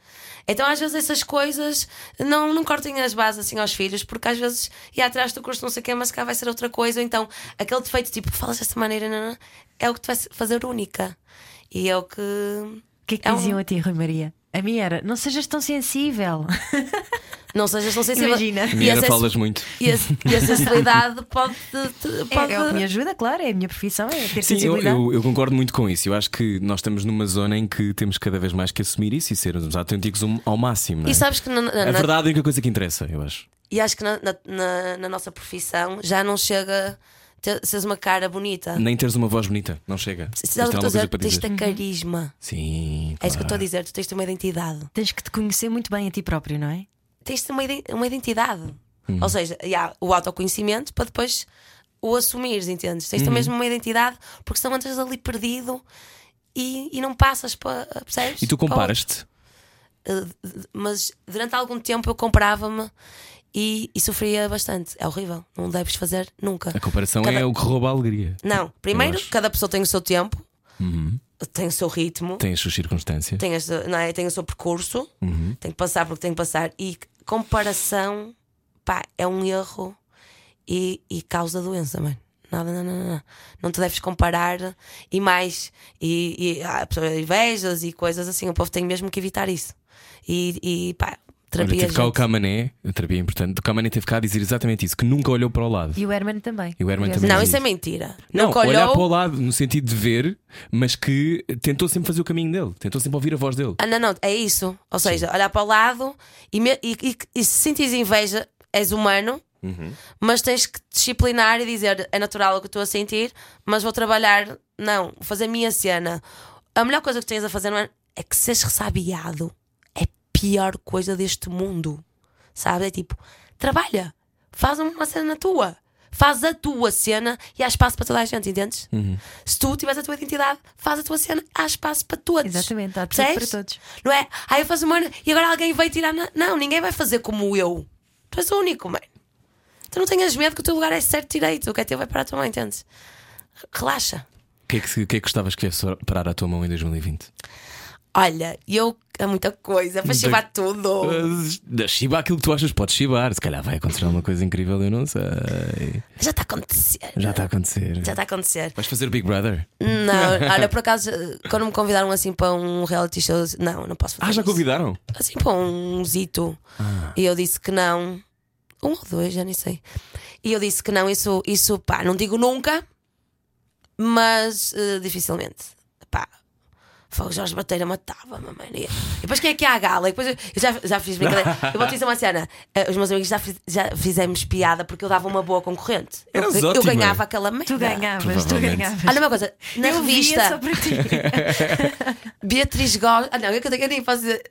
Então, às vezes, essas coisas não, não cortem as bases assim aos filhos, porque às vezes ia atrás do curso não sei o quê, mas cá vai ser outra coisa. Ou então, aquele defeito tipo que falas dessa maneira não, não, é o que te vai fazer única. E é o que. O que é que É um- diziam a ti, Rui Maria? A minha era: não sejas tão sensível. (laughs) Não sejas tão sensível. Imagina. E minha a, era sens- falas muito. e a, e a sensibilidade pode. te- pode... É, é o que me ajuda, claro, é a minha profissão, é ter Sim, eu, sensibilidade. eu, eu concordo muito com isso. Eu acho que nós estamos numa zona em que temos cada vez mais que assumir isso e sermos autênticos ao máximo. não é? E sabes que na, na- A verdade é a única coisa que interessa, eu acho. E acho que na, na, na- na nossa profissão já não chega ter, seres uma cara bonita. Nem teres uma voz bonita, não chega. Se Tens de dizer, para tens de dizer. carisma. Sim. É isso que eu estou a claro. dizer, tu tens de uma identidade. Tens que te conhecer muito bem a ti próprio, não é? Tens de uma, uma identidade. Uhum. Ou seja, e há o autoconhecimento para depois o assumires, entendes? Tens Uhum. mesmo uma identidade, porque senão andas ali perdido e, e não passas para. Percebes? E tu comparas-te? Uh, mas durante algum tempo eu comparava-me e, e sofria bastante. É horrível. Não deves fazer nunca. A comparação Cada- é o que rouba a alegria. Não, primeiro. Uhum. cada pessoa tem o seu tempo, tem o seu ritmo, Tem as suas circunstâncias. tem, as- não é? tem o seu percurso, Uhum. tem que passar porque tem que passar. E comparação, pá, é um erro e, e causa doença, mano. Nada, não, não, não, não. Te deves comparar e mais. E, e pessoas- invejas e coisas assim. O povo tem mesmo que evitar isso. E, e pá, Olha, terapia. teve cá o gente. Camané, a terapia é importante. O Camané teve cá a dizer exatamente isso, que nunca olhou para o lado. E o Herman também. E o Herman também. Não, diz isso é mentira. Não, Nunca olhar olhou. para o lado no sentido de ver, mas que tentou sempre fazer o caminho dele, tentou sempre ouvir a voz dele. Ah, não, não, é isso. Ou seja, olhar para o lado e, me- e- e- e se sentires inveja, és humano, mas tens que te disciplinar e dizer é natural o que estou a sentir, mas vou trabalhar, não, vou fazer a minha cena. A melhor coisa que tens a fazer não é, é que seres ressabiado. A pior coisa deste mundo. Sabe? É tipo, trabalha, faz uma cena tua. Faz a tua cena e há espaço para toda a gente, entendes? Se tu tiveres a tua identidade, faz a tua cena, há espaço para todos. Exatamente, há Percebes? para todos. Não é? Ah, eu faço uma e agora alguém vai tirar. Na... Não, ninguém vai fazer como eu. Tu és o único, mano. Tu não tenhas medo que o teu lugar é certo direito. O que é teu vai para a tua mãe, entendes? Relaxa. O que é que, o que, é que gostavas que viesse parar à tua mão em 2020? Olha, eu. Há muita coisa para chivar tudo. Uh, aquilo que tu achas, podes chibar. Se calhar vai acontecer alguma coisa incrível, eu não sei. Já está a acontecer. Já está a acontecer. Já está a acontecer. Vais fazer Big Brother? Não, (laughs) olha, por acaso, quando me convidaram assim para um reality show, eu disse, não, não posso fazer. Ah, já isso." convidaram? Assim para um zito. E eu disse que não. Um ou dois, já nem sei. E eu disse que não, isso, isso pá, não digo nunca, mas eh, dificilmente. O Jorge Bateira matava-me, mano. E depois quem é que há a gala? E depois eu, eu já, já fiz brincadeira. (laughs) Eu vou te dizer uma cena. eh, os meus amigos já, fiz- já fizemos piada porque eu dava uma boa concorrente. Eu, eu ganhava aquela merda. Tu ganhavas, tu ganhavas. Olha uma coisa, na eu revista. só para ti. (laughs) Beatriz Gosta. Ah, não, eu, que eu nem posso dizer.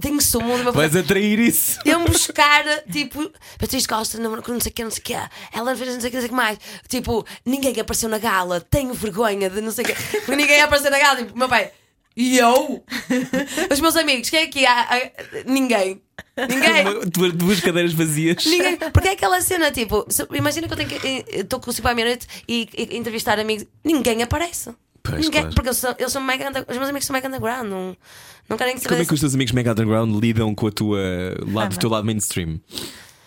tenho sumo do meu Vais atrair isso. eu buscar, tipo, Beatriz Costa, não, não sei o que, não sei o que, ela fez não sei o que, não sei o que mais. Tipo, ninguém apareceu na gala, tenho vergonha de não sei o que, porque ninguém apareceu na gala. Tipo, meu pai, e eu? (laughs) Os meus amigos, quem é que há? Ah, Ninguém. Ninguém. Duas, duas cadeiras vazias. Ninguém. Porque é aquela cena, tipo, se- imagina que eu tenho que. eh, Estou com o Cipo à meia-noite e, e entrevistar amigos, ninguém aparece. Pois, ninguém, claro. Porque eu sou, eu sou mega os meus amigos são mega underground, não, não querem saber Como é que os teus amigos Mega Underground lidam com a tua lado, o teu lado mainstream?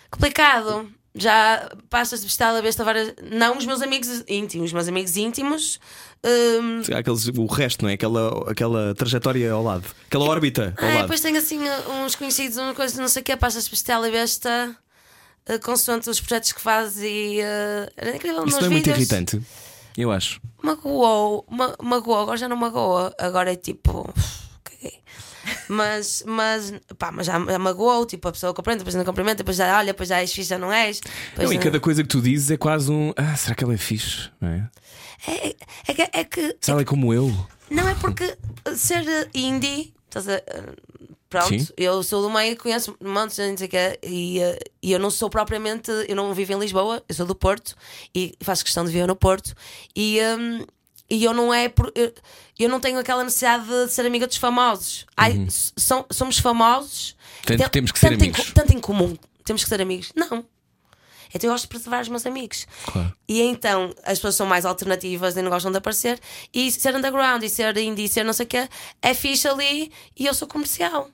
complicado. Já passas de vestir a besta várias. Não os meus amigos íntimos, os meus amigos íntimos. hum, Aqueles, o resto, não é? Aquela, aquela trajetória ao lado, aquela órbita ao ah, lado. depois tenho assim uns conhecidos, uma coisa, não sei o que, passas de vestir a besta. uh, Consoante os projetos que fazes e. Uh, era incrível Isso não é muito vídeos. irritante, eu acho. Magoou, ma magoou, agora já não magoa, agora é tipo. Mas, mas, pá, mas já, já magoou, tipo, a pessoa compreende, depois não cumprimenta, depois já olha, depois já és fixe, já não és. depois Não, e não- cada coisa que tu dizes é quase um. Ah, será que ela é fixe? Não é? É, é que, é que Se ela é como eu. Não é porque ser indie, estás a- pronto, Sim. eu sou do meio, conheço montes de gente não quê, e, e eu não sou propriamente, eu não vivo em Lisboa, eu sou do Porto e faço questão de viver no Porto e, hum, e eu não é por, eu, eu não tenho aquela necessidade de ser amiga dos famosos. Ai, são- somos famosos, Tanto tem- temos que ser tanto em amigos. co- tanto em comum, temos que ser amigos. Não. Então eu gosto de preservar os meus amigos. Claro. E então as pessoas são mais alternativas e não gostam de aparecer. E ser underground e ser indie e ser não sei o quê é fixe ali e eu sou comercial.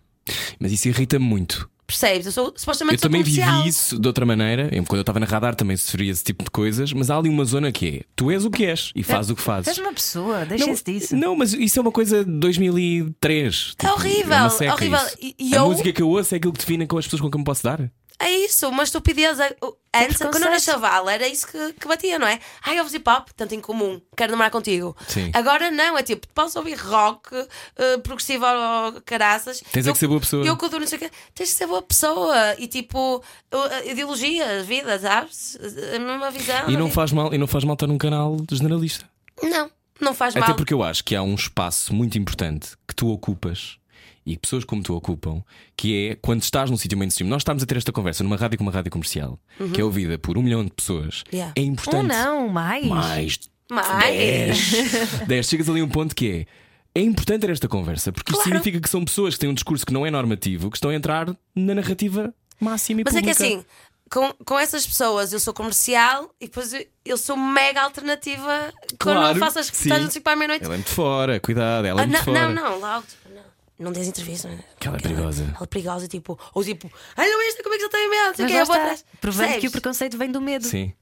Mas isso irrita-me muito. Percebes? Eu sou supostamente Eu sou também comercial. vivi isso de outra maneira. Eu, quando eu estava na radar também sofria esse tipo de coisas. Mas há ali uma zona que é: tu és o que és e fazes o que fazes. És uma pessoa, Não, deixem-se disso. não, mas isso é uma coisa de 2003. É horrível, é horrível. isso. E- e a eu- música que eu ouço é aquilo que define com as pessoas com quem me posso dar. É isso, uma estupidez. É- Antes, quando eu era chaval, era isso que, que batia, não é? Ai, ouves hip hop, tanto em comum, quero namorar contigo. Sim. Agora não, é tipo, posso ouvir rock, eh, progressivo ou caraças. Tens é Eu- que ser boa pessoa. Eu que dou não sei o quê, tens de ser boa pessoa e tipo, eh, ideologia, vida, sabes? A mesma visão. E não faz mal, e não faz mal estar num canal generalista. Não, não faz Até mal. porque eu acho que há um espaço muito importante que tu ocupas e que pessoas como tu ocupam, que é quando estás num sítio mainstream. Nós estamos a ter esta conversa numa rádio como uma rádio comercial, que é ouvida por um milhão de pessoas. Uhum. Yeah. É Ou importante. não, mais. Mais Mais. 10. 10. (laughs) Chegas ali a um ponto que é. É importante ter esta conversa, porque isto Claro. significa que são pessoas que têm um discurso que não é normativo, que estão a entrar na narrativa máxima e Mas é que pública. assim, com, com essas pessoas eu sou comercial e depois eu, eu sou mega alternativa quando Claro, eu faço as sim. reportagens tipo à meia-noite. Ela é muito fora, cuidado, ela é Ah, muito não, fora. não, não, logo. tipo, Não, não des entrevista. não. Que ela é perigosa. Ela é perigosa, tipo, ou tipo, ai não, esta, como é que ele tem medo? Mas lá eu vou atrás. provando que o preconceito vem do medo. Sim.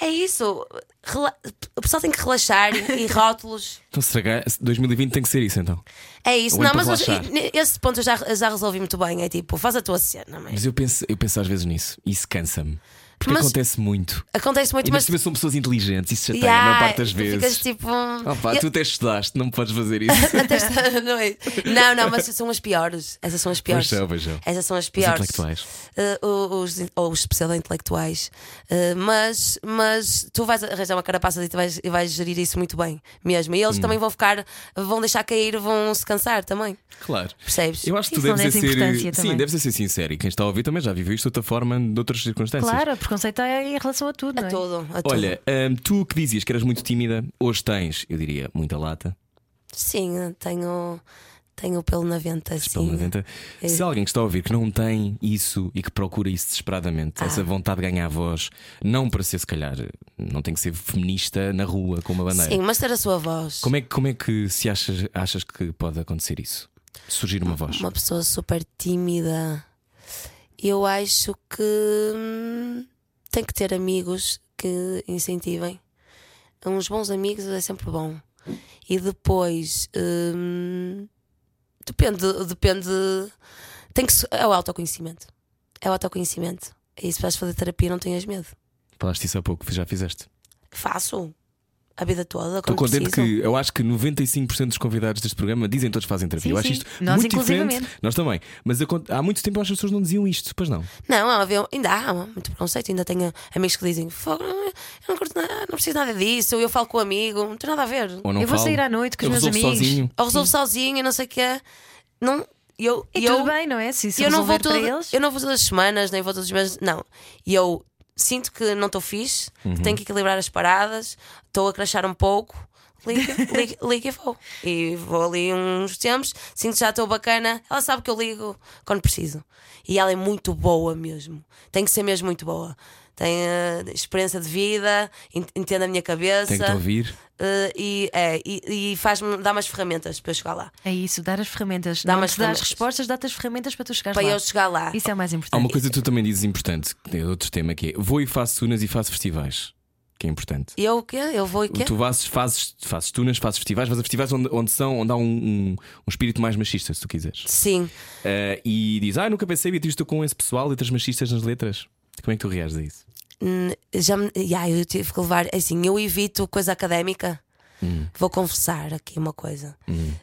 É isso. Rela- O pessoal tem que relaxar e, rótulos. (laughs) Então, será que 2020 tem que ser isso então? É isso. Ou Não, mas eu- relaxar. e- esse ponto eu já, já resolvi muito bem. É tipo, faz a tua cena, mas Mas eu penso, eu penso às vezes nisso e isso cansa-me. Porque Mas- acontece muito. acontece muito, E mas. mas são pessoas inteligentes, isso a Yeah, maior parte das vezes. Ficas tipo. (laughs) Opa, eu- tu até estudaste, não podes fazer isso. (laughs) Não, é? não, não, mas são as piores. Essas são as piores. Pois são, pois são. Essas são as Os piores. intelectuais. Eh, os, ou os pseudo-intelectuais. Eh, mas, mas tu vais arranjar uma carapaça e tu vais, e vais gerir isso muito bem mesmo. E Hum. eles também vão ficar, vão deixar cair, vão se cansar também. Claro. Percebes? Eu acho que tu deves é ser. Sim, também. deve ser sincero. E quem está a ouvir também já viveu isto de outra forma, de outras circunstâncias. Claro, preconceito é em relação a tudo. não A é? tudo, a. Olha, hum, tu que dizias que eras muito tímida, hoje tens, eu diria, muita lata. Sim, tenho, tenho pelo na venta, pelo sim. 90. É. Se alguém que está a ouvir que não tem isso e que procura isso desesperadamente, Ah. essa vontade de ganhar voz, não para ser, se calhar, não tem que ser feminista na rua com uma bandeira. Sim, mas ter a sua voz. Como é, que- como é que se achas, achas que pode acontecer isso? Surgir uma voz? Uma pessoa super tímida. Eu acho que hum, tem que ter amigos que incentivem. Uns bons amigos é sempre bom. E depois hum, depende, depende. Tem que é o autoconhecimento. É o autoconhecimento. É isso, vais fazer terapia, não tenhas medo. Falaste isso há pouco, já fizeste. Faço a vida toda. Estou contente que eu acho que 95% dos convidados deste programa dizem todos que fazem terapia. Sim, eu acho sim. isto Nós, muito diferente. Nós também. Mas eu há muito tempo eu acho que as pessoas não diziam isto, pois não. Não, havia, ainda há muito preconceito. Ainda tenho amigos que dizem: "Fogo, Eu não, curto nada, não preciso nada disso. Eu falo com o amigo, não tem nada a ver. Ou não Eu vou falo. sair à noite com os eu meus amigos. sozinho. Ou resolvo sozinho, não sei o quê. Não, eu, E eu, tudo bem, não é? Se eu não vou eu não vou todas as semanas, nem vou todos os meses, não. E eu sinto que não estou fixe, que tenho que equilibrar as paradas, estou a crachar um pouco. Liga, (laughs) liga, liga e vou. E vou ali uns tempos, sinto que já estou bacana. Ela sabe que eu ligo quando preciso. E ela é muito boa mesmo. Tem que ser mesmo muito boa. Tem eh, experiência de vida, ent- entende a minha cabeça. Tem que te ouvir. eh, e é, e, e faz-me, dá-me as ferramentas para eu chegar lá. É isso, dar as ferramentas. Dá Dá umas te dá as ferramentas. respostas, dá-te as ferramentas para tu chegares Para lá. eu chegar lá. Isso é o mais Há importante. uma coisa que tu também dizes importante, que é outro tema que é vou e faço tunas e faço festivais. Que é importante. E eu o quê? Eu vou e quê? Tu fazes, fazes, fazes tunas, fazes festivais, fazes festivais onde, onde, são, onde há um, um, um espírito mais machista, se tu quiseres. Sim. Eh, e diz: Ah, nunca pensei, Beatriz, estou com esse pessoal, letras machistas nas letras. Como é que tu reages a isso? Hum, Já me, yeah, eu tive que levar. Assim, eu evito coisa académica. Vou confessar aqui uma coisa.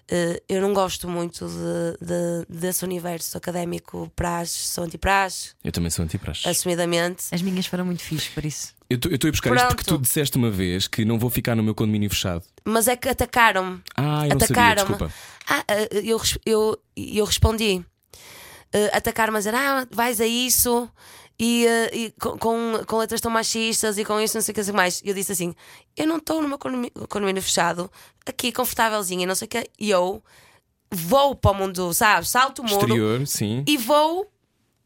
Eh, eu não gosto muito de, de- desse universo académico, praxe, sou anti-praxe, Eu também sou anti-praxe. assumidamente. As minhas foram muito fixe, por isso. Eu estou a ir buscar isto porque tu Pronto. disseste uma vez que não vou ficar no meu condomínio fechado. Mas é que atacaram-me. Ah, eu não sabia, desculpa. Ah, eh, eu, res- eu, eu respondi. Eh, atacaram-me a dizer: Ah, vais a isso. E, eh, e com, com, com letras tão machistas e com isso, não sei o que, mais. E eu disse assim: Eu não estou no meu condomínio, fechado, aqui confortávelzinha, não sei o que. E eu vou para o mundo, sabes? Salto o muro Exterior, sim. e vou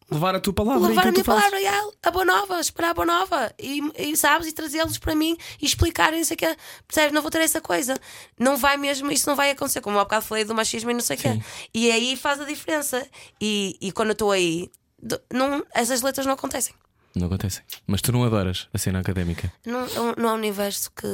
Levar a tua palavra. levar a minha palavra e a, a boa nova, esperar a boa nova e, e sabes, e trazê-los para mim e explicarem, não sei o que, percebes? Não vou ter essa coisa, não vai mesmo, isso não vai acontecer. Como há bocado falei do machismo e não sei o que, e aí faz a diferença. E, e quando eu estou aí, não, essas letras não acontecem. Não acontecem. Mas tu não adoras a cena académica. Não, não, há um universo que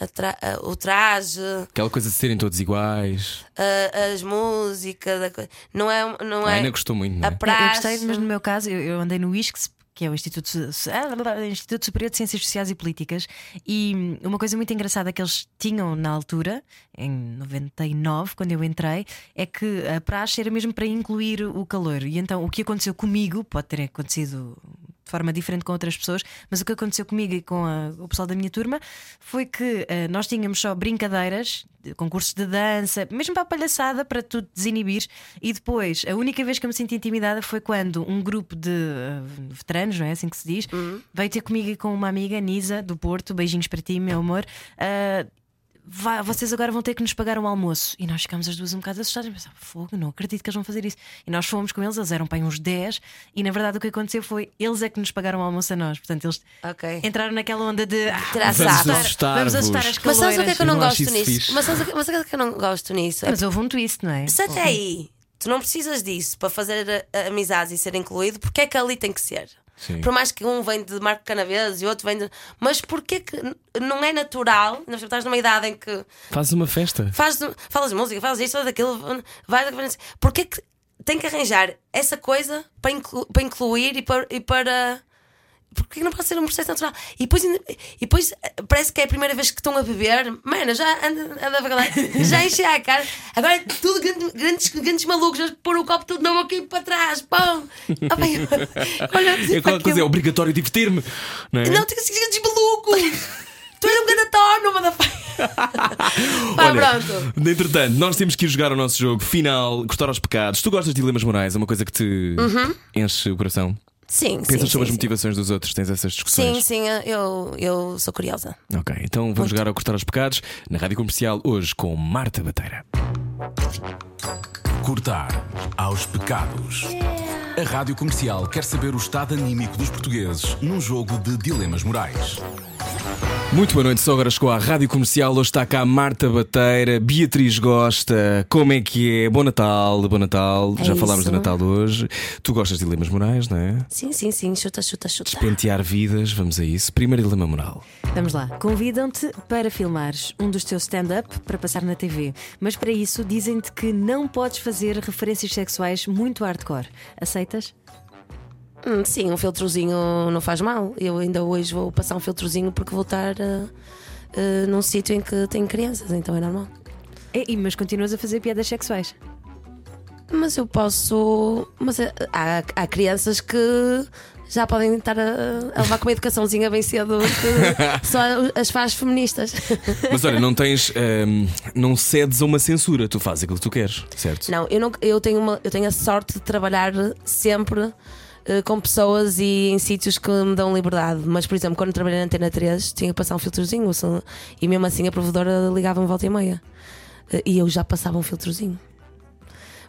a tra- a- o traje, Aquela coisa de serem todos iguais. a- as músicas, a não é, não A é Ana gostou muito, não a é? Eu- praxe. Eu gostei, mas no meu caso, eu, eu andei no ISCS, que é o Instituto, ah, Instituto Superior de Ciências Sociais e Políticas, e hum, uma coisa muito engraçada que eles tinham na altura, em 99, quando eu entrei, é que a praxe era mesmo para incluir o calor. E então o que aconteceu comigo, pode ter acontecido de forma diferente com outras pessoas, mas o que aconteceu comigo e com a- o pessoal da minha turma foi que eh, nós tínhamos só brincadeiras, de- concursos de dança, mesmo para a palhaçada, para tu desinibir. E depois, a única vez que eu me senti intimidada foi quando um grupo de eh, veteranos, não é assim que se diz, veio ter comigo e com uma amiga, Nisa, do Porto, beijinhos para ti, meu amor. ah, Vá, vocês agora vão ter que nos pagar um almoço. E nós ficámos as duas um bocado assustadas. Mas, fogo, não acredito que eles vão fazer isso. E nós fomos com eles, eles eram para aí uns 10. E na verdade o que aconteceu foi eles é que nos pagaram o almoço a nós. Portanto, eles Ok. entraram naquela onda de. Ah. Vamos assustar-vos. Vamos assustar as Mas sabes o que é que eu não, não gosto isso nisso? fixe. Mas sabes o que, o que eu não gosto nisso? É Mas houve um twist, não é? Se até aí tu não precisas disso para fazer amizades e ser incluído, porque é que ali tem que ser? Sim. Por mais que um vem de Marco Canaveses e outro vem de. Mas porquê que não é natural? Nós estás numa idade em que Fazes uma festa. fazes, falas música, falas isto, falas daquilo, vais. Porquê que tem que arranjar essa coisa para, inclu- para incluir e para. E para Porquê que não pode ser um processo natural? E depois, e depois eh, parece que é a primeira vez que estão a beber. Mano, já anda, anda para lá, (laughs) já enchei a cara. Agora é tudo grande- grandes, grandes malucos, já pôr o copo todo novo aqui para trás. Pão! (laughs) Ah, bem, olha, É aquela coisa, é obrigatório divertir-me. Não é? Não, tem que ser grandes malucos! (laughs) tu és um grande torno, motherfucker! Pá, Olha, pronto. entretanto, nós temos que ir jogar o nosso jogo final, cortar aos pecados. Tu gostas de dilemas morais? É uma coisa que te enche o coração? Sim, Pensas sim, sobre sim, as sim. motivações dos outros? Tens essas discussões? Sim, sim, eu, eu sou curiosa. Ok, então vamos jogar ao cortar aos pecados na Rádio Comercial hoje com Marta Bateira. Cortar aos pecados. A Rádio Comercial quer saber o estado anímico dos portugueses num jogo de dilemas morais. Muito boa noite, só agora chegou à Rádio Comercial. Hoje está cá Marta Bateira, Beatriz Gosta. Como é que é? Bom Natal, bom Natal. É Já falámos isso. do Natal de hoje. Tu gostas de dilemas morais, não é? Sim, sim, sim, chuta, chuta, chuta. Pentear vidas, vamos a isso. Primeiro dilema moral. Vamos lá. Convidam-te para filmares um dos teus stand-up para passar na TV. Mas para isso dizem-te que não podes fazer referências sexuais muito hardcore. Aceitas? Hum, sim, um filtrozinho não faz mal. Eu ainda hoje vou passar um filtrozinho porque vou estar uh, uh, num sítio em que tem crianças, então é normal. É, e- mas continuas a fazer piadas sexuais. Mas eu posso. Mas uh, há, há crianças que já podem estar a, a levar com uma educaçãozinha bem cedo que (laughs) só as faz feministas. Mas olha, não tens. ehm, não cedes a uma censura, tu fazes aquilo que tu queres, certo? Não, eu, não, eu, tenho uma, eu tenho a sorte de trabalhar sempre eh, com pessoas e em sítios que me dão liberdade. Mas, por exemplo, quando trabalhei na Antena 3, tinha que passar um filtrozinho e mesmo assim a provedora ligava-me volta e meia. Eh, E eu já passava um filtrozinho.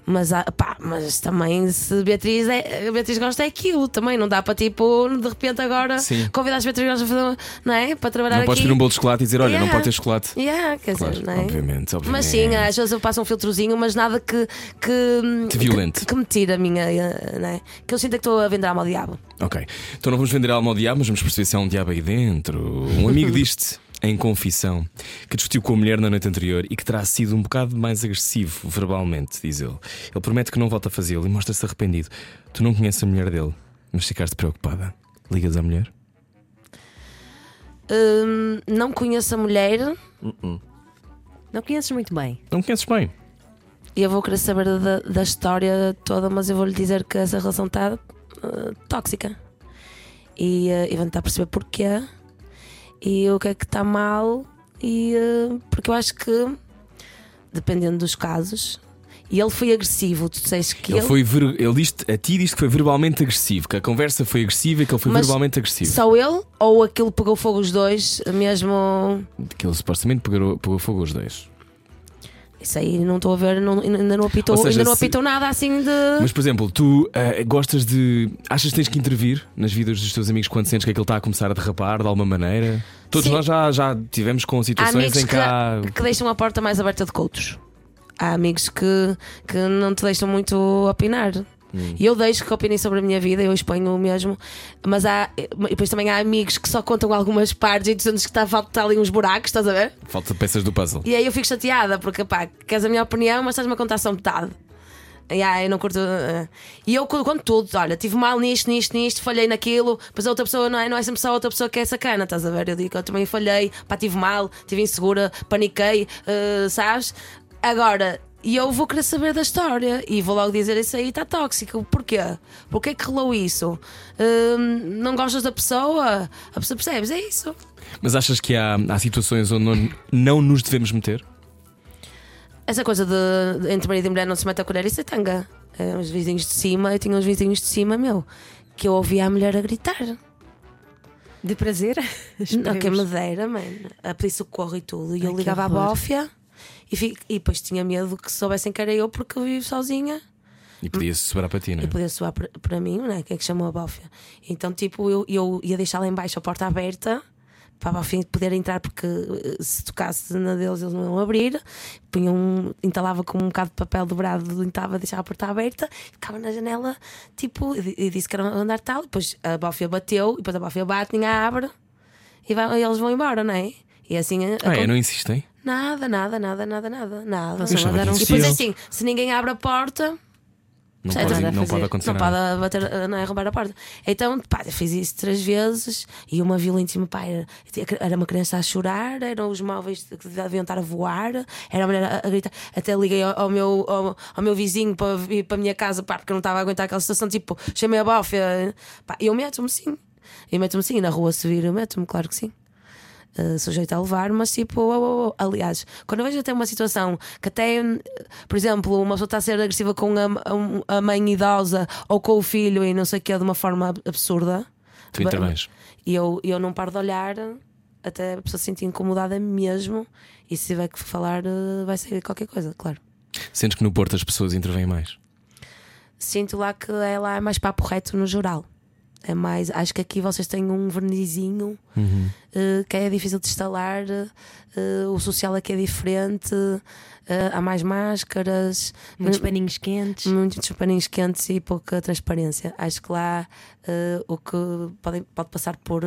Mas, pá, mas também se Beatriz, é, Beatriz gosta é aquilo também, não dá para tipo, de repente agora Sim. convidar as Beatriz Gosta a fazer, não é? Para trabalhar Não aqui. podes pedir um bolo de chocolate e dizer: olha, não Yeah. pode ter chocolate. Yeah, quer Claro, dizer, não é? obviamente, obviamente. Mas sim, às vezes eu passo um filtrozinho, mas nada que. que Te violente. Que, que me tire a minha. eh, Não é? Que eu sinto que estou a vender alma ao diabo. Ok. Então não vamos vender alma ao diabo, mas vamos perceber se há um diabo aí dentro. Um amigo (laughs) diz-te, em confissão, que discutiu com a mulher na noite anterior e que terá sido um bocado mais agressivo verbalmente, diz ele. Ele promete que não volta a fazê-lo e mostra-se arrependido. Tu não conheces a mulher dele, mas ficaste preocupada. Ligas à mulher? Hum, não conheço a mulher Não conheces muito bem. Não conheces bem. e eu vou querer saber da, da história toda, mas eu vou lhe dizer que essa relação está eh, tóxica. E, e vou tentar perceber porquê e o que é que está mal. E, eh, porque eu acho que, dependendo dos casos, e ele foi agressivo, tu disseste que Ele, ele, foi ver... ele diz a ti diz que foi verbalmente agressivo, que a conversa foi agressiva e que ele foi Mas verbalmente agressivo. Só ele ou aquilo pegou fogo os dois, mesmo. Que ele supostamente pegou, pegou fogo os dois. Isso aí não estou a ver, não- ainda não apitou, Ou seja, ainda não se- apitou nada assim de. Mas, por exemplo, tu ah, gostas de. Achas que tens que intervir nas vidas dos teus amigos quando sentes que aquilo está a começar a derrapar de alguma maneira? Todos Sim. nós já, já tivemos com situações em que há. que, que deixam a porta mais aberta de que outros. Há amigos que, que não te deixam muito opinar. Hum. E eu deixo que opinem sobre a minha vida, eu exponho o mesmo. Mas há. E depois também há amigos que só contam algumas partes e sentes que está a faltar ali uns buracos, estás a ver? Falta peças do puzzle. E aí eu fico chateada, porque pá, queres a minha opinião, mas estás-me a contar só metade. E aí eu não curto. eh. E eu conto tudo, olha, tive mal nisto, nisto, nisto, falhei naquilo, mas a outra pessoa não é, não é sempre só a outra pessoa que é sacana, estás a ver? Eu digo eu também falhei, pá, tive mal, tive insegura, paniquei, eh, sabes? Agora. E eu vou querer saber da história e vou logo dizer isso aí está tóxico. Porquê? Porquê que rolou isso? Hum, não gostas da pessoa? A pessoa percebes? É isso. Mas achas que há, há situações onde não, não nos devemos meter? Essa coisa de, de entre marido e mulher não se mete a colher, isso é tanga. É, os vizinhos de cima, eu tinha uns vizinhos de cima, meu, que eu ouvia a mulher a gritar. De prazer? (laughs) Não, que me dera, mano. A pedir socorro e tudo. E eu que ligava à bófia e, fi- e depois tinha medo que soubessem que era eu porque eu vivo sozinha. E podia-se sobrar para ti, não é? E podia soar para- mim, né? Quem é que chamou a bófia? Então, tipo, eu, eu ia deixar lá embaixo a porta aberta para a bófia poder entrar, porque eh, se tocasse na deles eles não iam abrir. Punha um, entalava com um bocado de papel dobrado, entalava, deixava a porta aberta, ficava na janela, tipo, e, e disse que era um andar tal. Depois a bófia bateu, e depois a bófia bate, ninguém abre, e, vai- e eles vão embora, não é? E assim. a- Ah, é? acon- Não insistem? Nada, nada, nada, nada, nada, nada. Sabem que e depois é assim: se ninguém abre a porta, Não Percebes? pode, Nada a não pode acontecer não nada. pode bater, não é roubar a porta. Então, pá, eu fiz isso três vezes e uma violentíssima, pá, era, era uma criança a chorar, eram os móveis que deviam estar a voar, era a mulher a, a gritar. Até liguei ao, ao meu, ao, ao meu vizinho para vir para a minha casa, pá, porque eu não estava a aguentar aquela situação, tipo, chamei a bófia. Pá, eu meto-me sim. Eu meto-me sim, na rua se vir, eu meto-me, claro que sim. Uh, sujeito a levar, mas tipo, oh, oh, oh. aliás, quando eu vejo até uma situação que até, hum, por exemplo, uma pessoa está a ser agressiva com a, a mãe idosa ou com o filho e não sei o que, de uma forma ab- absurda, Tu intervens. e eu, eu não paro de olhar até a pessoa se sentir incomodada mesmo, e se tiver que falar, uh, vai sair qualquer coisa, claro. Sentes que no Porto as pessoas intervêm mais? Sinto lá que é lá mais papo reto no geral. É mais, acho que aqui vocês têm um vernizinho eh, que é difícil de instalar, eh, o social aqui é diferente, eh, há mais máscaras, Muitos paninhos quentes. muitos paninhos quentes e pouca transparência. Acho que lá o que pode, pode passar por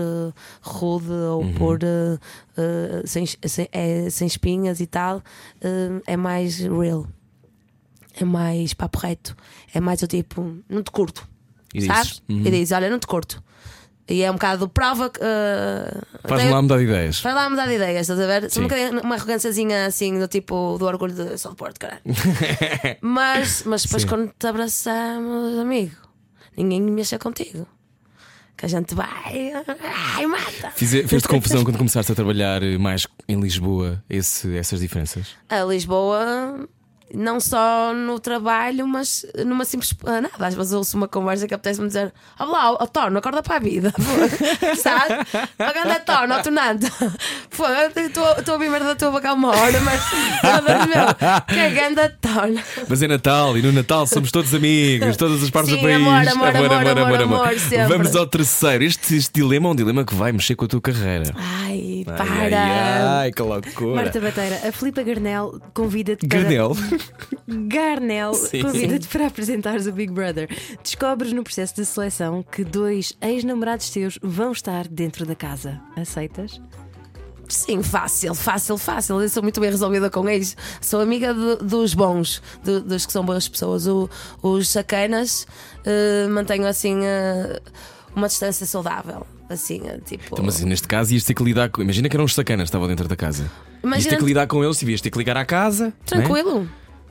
rude ou por eh, eh, sem, sem, é, sem espinhas e tal é mais real. É mais papo reto. É mais o tipo, não te curto. E sabes? dizes, uhum. E dizes, olha, não te curto. E é um bocado prova que. eh, Faz-me lá mudar de ideias. Vai lá mudar de ideias, estás a ver? Sim. Uma, uma arrogânciazinha assim, do tipo do orgulho de São Porto, caralho. (laughs) mas, mas depois Sim. quando te abraçamos, amigo, ninguém mexa contigo. Que a gente vai. Ai, mata! Fez-te confusão quando começaste a trabalhar mais em Lisboa, esse- essas diferenças? A Lisboa, não só no trabalho, mas numa simples. ah, Nada, às vezes ouço uma conversa que apetece-me dizer: Olá, ó Torno, acorda para a vida. (laughs) Sabe? A grande Torno, ó Tonante. Pô, (laughs) eu Estou a ouvir merda da tua boca há uma hora, mas. (laughs) meu, é grande Torno. Mas é Natal e no Natal somos todos amigos, todas as partes Sim, do país. amor, amor, amor, amor, amor, sempre. Vamos ao terceiro. Este, este dilema é um dilema que vai mexer com a tua carreira. Ai, Ai, para. Ai, ai, que loucura. Marta Bateira, a Filipa Garnel convida-te para. Garnel Sim. convida-te para apresentares o Big Brother. Descobres no processo de seleção que dois ex-namorados teus vão estar dentro da casa. Aceitas? Sim, fácil, fácil, fácil. Eu sou muito bem resolvida com eles. Sou amiga de- dos bons, de- dos que são boas pessoas. O- os sacanas eh, mantenho assim eh, uma distância saudável. Assim, eh, tipo. Então, mas neste caso ias ter que lidar com. Imagina que eram os sacanas que estavam dentro da casa. Ias Imagina- ter que lidar com eles e ias ter que ligar à casa. né?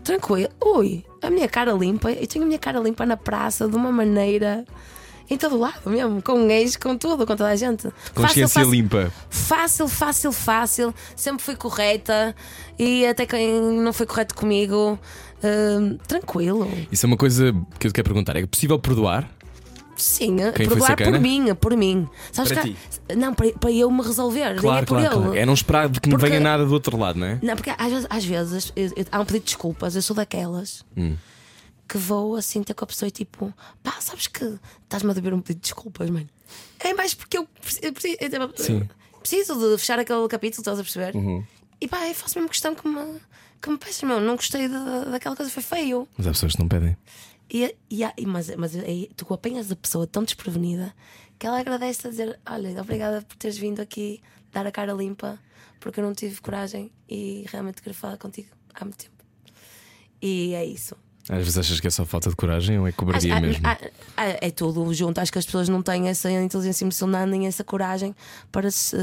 Tranquilo. Ui, a minha cara limpa. Eu tenho a minha cara limpa na praça de uma maneira. Em todo lado mesmo, com um ex, com tudo, com toda a gente. Consciência limpa. Fácil, fácil, fácil. Sempre fui correta e até quem não foi correto comigo, hum, tranquilo. Isso é uma coisa que eu te quero perguntar. É possível perdoar? Sim, Quem perdoar sacana? por mim, por mim. Sabes Para que- ti? Não, para, para eu me resolver, nem é Claro, por claro, ele. claro. É não esperar de que me venha nada do outro lado, não é? Não, porque às vezes, às vezes eu- eu- há um pedido de desculpas, eu sou daquelas Hum. que vou assim ter com a pessoa e tipo, pá, sabes que estás-me a dever um pedido de desculpas, mãe. É mais porque eu preciso, eu preciso, eu preciso de fechar aquele capítulo, estás a perceber? Uhum. E pá, eu faço mesmo questão que me, que me peças, meu, não gostei da- daquela coisa, foi feio. Mas há pessoas que não pedem. E, e, e- mas mas aí tu apanhas a pessoa tão desprevenida que ela agradece a dizer: Olha, obrigada por teres vindo aqui dar a cara limpa, porque eu não tive coragem e realmente queria falar contigo há muito tempo. E é isso. Às vezes achas que é só falta de coragem ou é cobardia Acho- mesmo? ah, ah, ah, é tudo junto. Acho que as pessoas não têm essa inteligência emocional nem essa coragem para, se,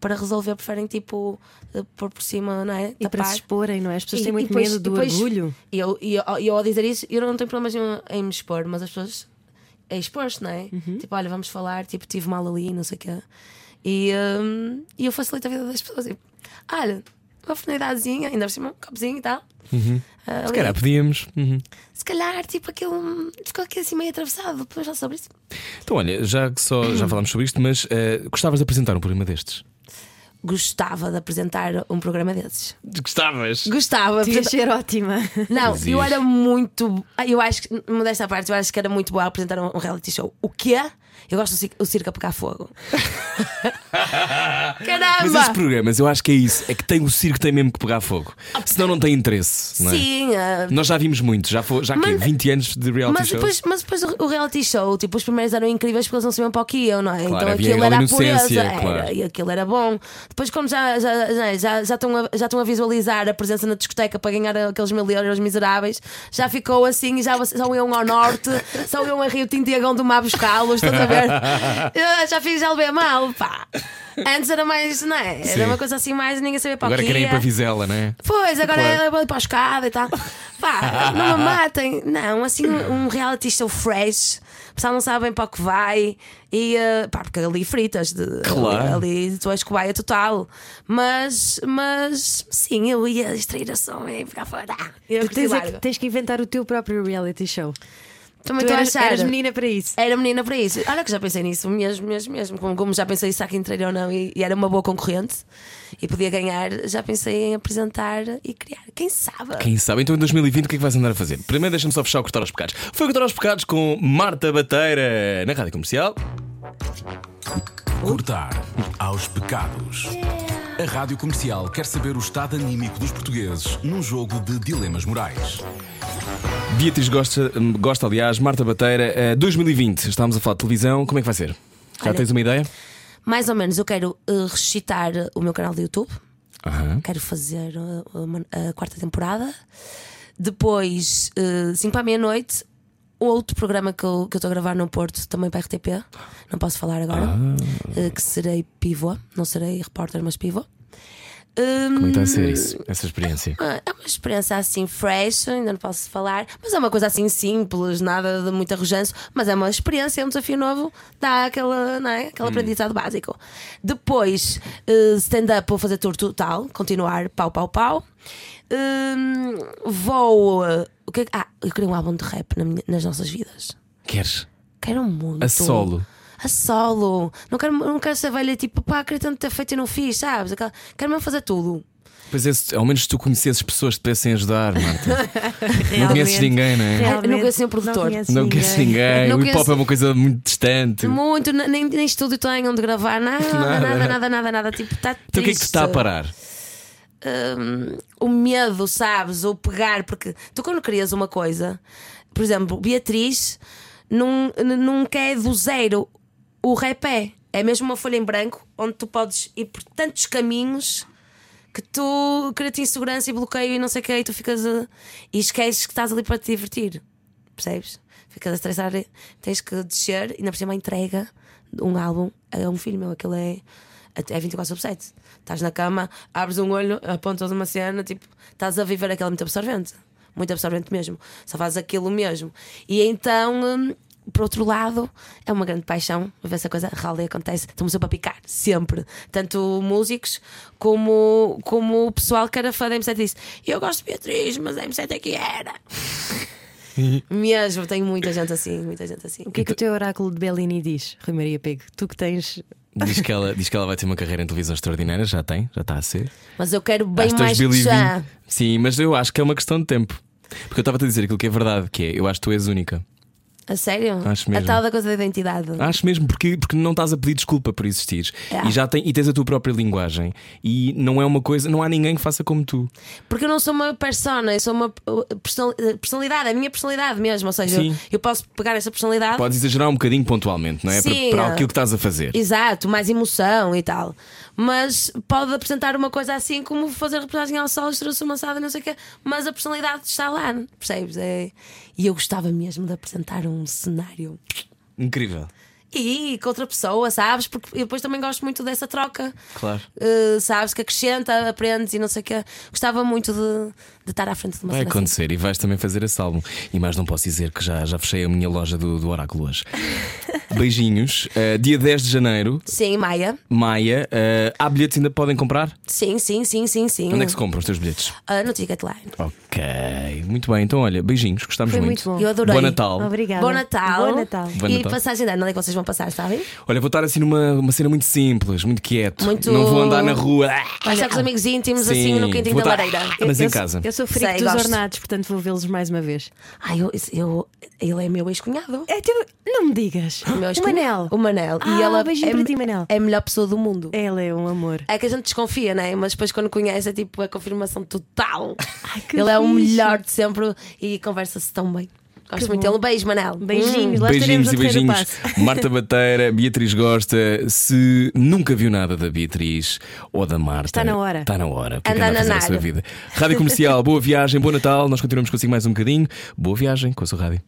para resolver. Preferem, tipo, eh, pôr por cima, não é? E para se Tapar. exporem, não é? As pessoas E- têm e muito depois- medo do depois- orgulho. E eu, e eu, e eu ao dizer isso, eu não tenho problemas nenhum em me expor, mas as pessoas é expor-se, não é? Uhum. Tipo, olha, vamos falar, tipo, tive mal ali, não sei o quê. E, hum, e eu facilito a vida das pessoas. Tipo, olha, uma oportunidadezinha, ainda por cima, um copozinho e tal. Ah, Uhum. Se calhar podíamos. Uhum. Se calhar, tipo, aquilo hum, ficou aqui assim meio atravessado. Depois já sobre isso. Então, olha, já que só já (clears throat) falámos sobre isto, mas eh, gostavas de apresentar um programa destes? Gostava de apresentar um programa desses. Gostavas? Gostava. Apresenta- ser ótima. (laughs) Não, Mas eu era muito. Eu acho que, modesta à parte, eu acho que era muito boa apresentar um, um reality show. O quê? Eu gosto do circo, o circo a pegar fogo. (laughs) Caramba! Mas esses programas, eu acho que é isso. É que tem o circo tem mesmo que pegar fogo. Senão não tem interesse. Não é? Sim, ah, Nós já vimos muito, já, foi, já quê? Mas- 20 anos de reality mas depois, mas depois o- reality show, tipo, os primeiros eram incríveis porque eles não sabiam para o que iam, não é? então havia aquilo era a pureza, claro. era, e aquilo era bom. Depois, como já, já, já, já, já, estão a, já estão a visualizar a presença na discoteca para ganhar aqueles mil euros miseráveis, já ficou assim e já só iam ao norte, só iam a Rio Tinto e a Gondomar buscá-los, estás a ver? (laughs) Eu já fiz a mal, pá. Antes era mais, não é? Era Sim. uma coisa assim mais, ninguém sabia para Agora o que querem ir para Vizela, não é? Pois, agora Claro. é para ir para a escada e tal. Pá, não me (laughs) matem. Não, assim, um reality show fresh. O pessoal não sabe bem para o que vai. E eh, pá, porque ali fritas. De, Claro. Ali, ali tu és cobaia total. Mas, mas sim, eu ia extrair a som e ficar fora. Ah, Eu tens, é que, tens que inventar o teu próprio reality show. Também Tu estou a eras, achar. eras menina para isso. Era menina para isso. Olha que já pensei nisso mesmo, mesmo, mesmo. Como, como já pensei se há quem treine ou não e, e era uma boa concorrente e podia ganhar, já pensei em apresentar e criar. Quem sabe? Quem sabe? Então em 2020 o que é que vais andar a fazer? Primeiro deixa-me só fechar o Cortar aos Pecados. Foi o Cortar aos Pecados com Marta Bateira na Rádio Comercial. Cortar aos pecados. A Rádio Comercial quer saber o estado anímico dos portugueses num jogo de dilemas morais. Beatriz gosta, gosta aliás, Marta Bateira, eh, 2020. Estávamos a falar de televisão, como é que vai ser? Já Olha- tens uma ideia? Mais ou menos, eu quero uh, ressuscitar o meu canal de YouTube. Aham. Quero fazer uh, uma- a quarta temporada. Depois, 5 para a meia-noite, outro programa que eu estou a gravar no Porto, também para a RTP. Não posso falar agora. uh, que serei pivô. Não serei repórter, mas pivô. Como está a ser isso, essa experiência? Ah, É uma experiência assim fresh, ainda não posso falar, mas é uma coisa assim simples, nada de muito arrojanço, mas é uma experiência, é um desafio novo, dá aquela, não é? aquele aprendizado básico. Depois, eh, stand-up, vou fazer tour total, continuar pau, pau, pau. Hum, vou. O que é que- ah, eu queria um álbum de rap na minha- nas nossas vidas. Queres? Quero muito. A solo? A solo. Não quero, não quero ser velha tipo, pá, queria tanto ter feito e não fiz, sabes? Aquela- Quero mesmo fazer tudo. Pois é, ao menos tu conhecesses pessoas que te pudessem ajudar, Marta. (laughs) não conheces ninguém, não é? Realmente. não conheço nenhum produtor. Não conheces ninguém. Não o hip hop conheço- é uma coisa muito distante. Muito, n- nem, nem estúdio tenho onde gravar, nada, Nada. nada, nada, nada, nada. Tipo, está Então o que é que te está a parar? Hum, o medo, sabes? Ou pegar, porque tu quando crias uma coisa, por exemplo, Beatriz nunca é do zero. O rap é. Mesmo uma folha em branco onde tu podes ir por tantos caminhos que tu cria-te insegurança e bloqueio e não sei o que, e tu ficas a, e esqueces que estás ali para te divertir. Percebes? Ficas a estressar, tens que descer e ainda por cima a entrega de um álbum é um filme, meu, aquilo é, é 24 sobre 7. Estás na cama, abres um olho, apontas uma cena, tipo, estás a viver aquilo muito absorvente. Muito absorvente mesmo. Só fazes aquilo mesmo. E então, hum, por outro lado, é uma grande paixão ver se a coisa real e acontece. Estamos sempre a picar, sempre. Tanto músicos como, como o pessoal que era fã da M7 disse: Eu gosto de Beatriz, mas a M7 é que era. (laughs) (laughs) mesmo, tenho muita gente assim, muita gente assim. O que é que o teu oráculo de Bellini diz, Rui Maria Pego? Tu que tens. Diz que, ela, diz que ela vai ter uma carreira em televisão extraordinária, já tem, já está a ser. Mas eu quero bem mais que 2020. já. Sim, mas eu acho que é uma questão de tempo. Porque eu estava a dizer aquilo que é verdade, que é eu acho que tu és única. A sério? Acho A mesmo. tal da coisa da identidade. Acho mesmo, porque, porque não estás a pedir desculpa por existires. É. E já tem, e tens a tua própria linguagem. E não é uma coisa, não há ninguém que faça como tu. Porque eu não sou uma persona, eu sou uma uh, uh, personalidade, é a minha personalidade mesmo. Ou seja, eu, eu posso pegar essa personalidade. Podes exagerar um bocadinho pontualmente, não é? Para- Sim, para, é. aquilo que estás a fazer. Exato, mais emoção e tal. Mas pode apresentar uma coisa assim como fazer reportagem ao sol, estrela maçada, não sei o quê, mas a personalidade está lá, percebes? É... E eu gostava mesmo de apresentar um cenário. Incrível. E com outra pessoa, sabes? Porque eu depois também gosto muito dessa troca. Claro. Uh, sabes? Que acrescenta, aprendes e não sei o quê. Gostava muito de, de estar à frente de uma Vai cena assim. acontecer e vais também fazer esse álbum. E mais não posso dizer que já, já fechei a minha loja do, do Oráculo hoje. (laughs) Beijinhos. Uh, dia 10 de janeiro, Sim, Maia. Maia. Uh, há bilhetes ainda podem comprar? Sim, sim, sim, sim, sim. Onde é que se compram os teus bilhetes? Ah, no Ticketline. Ok, muito bem. Então, olha, beijinhos, gostamos Foi muito. muito bom. Eu adorei. Bom Natal. Obrigada. Bom Natal. Bom Natal. Bom e Natal. passagem de ano, onde é que vocês vão passar, sabem? Olha, vou estar assim numa uma cena muito simples, muito quieto. Muito- Não vou andar na rua. Vai estar com os amigos íntimos Sim, assim no quintinho vou da lareira. Mas eu, em casa. Eu sou Sei, dos gosto. ornados, portanto vou vê-los mais uma vez. Ai, eu, eu, ele é meu ex-cunhado. É teu... Não me digas. O meu o. Manel. O Manel. Ah, e ela beijinho é, para ti, Manel. é a melhor pessoa do mundo. Ele é um amor. É que a gente desconfia, né? Mas depois quando conhece é tipo a confirmação total. Ai, que ele é o fixe. melhor de sempre e conversa-se tão bem. Gosto Que muito bom. dele. Beijo, Manel. Beijinhos. Lá Beijinhos e beijinhos. (laughs) Marta Bateira, Beatriz Gosta. Se nunca viu nada da Beatriz ou da Marta, Está na hora. Está na hora. É Anda anda a fazer na a sua vida? Rádio Comercial, (laughs) boa viagem, bom Natal. Nós continuamos consigo mais um bocadinho. Boa viagem com a sua rádio.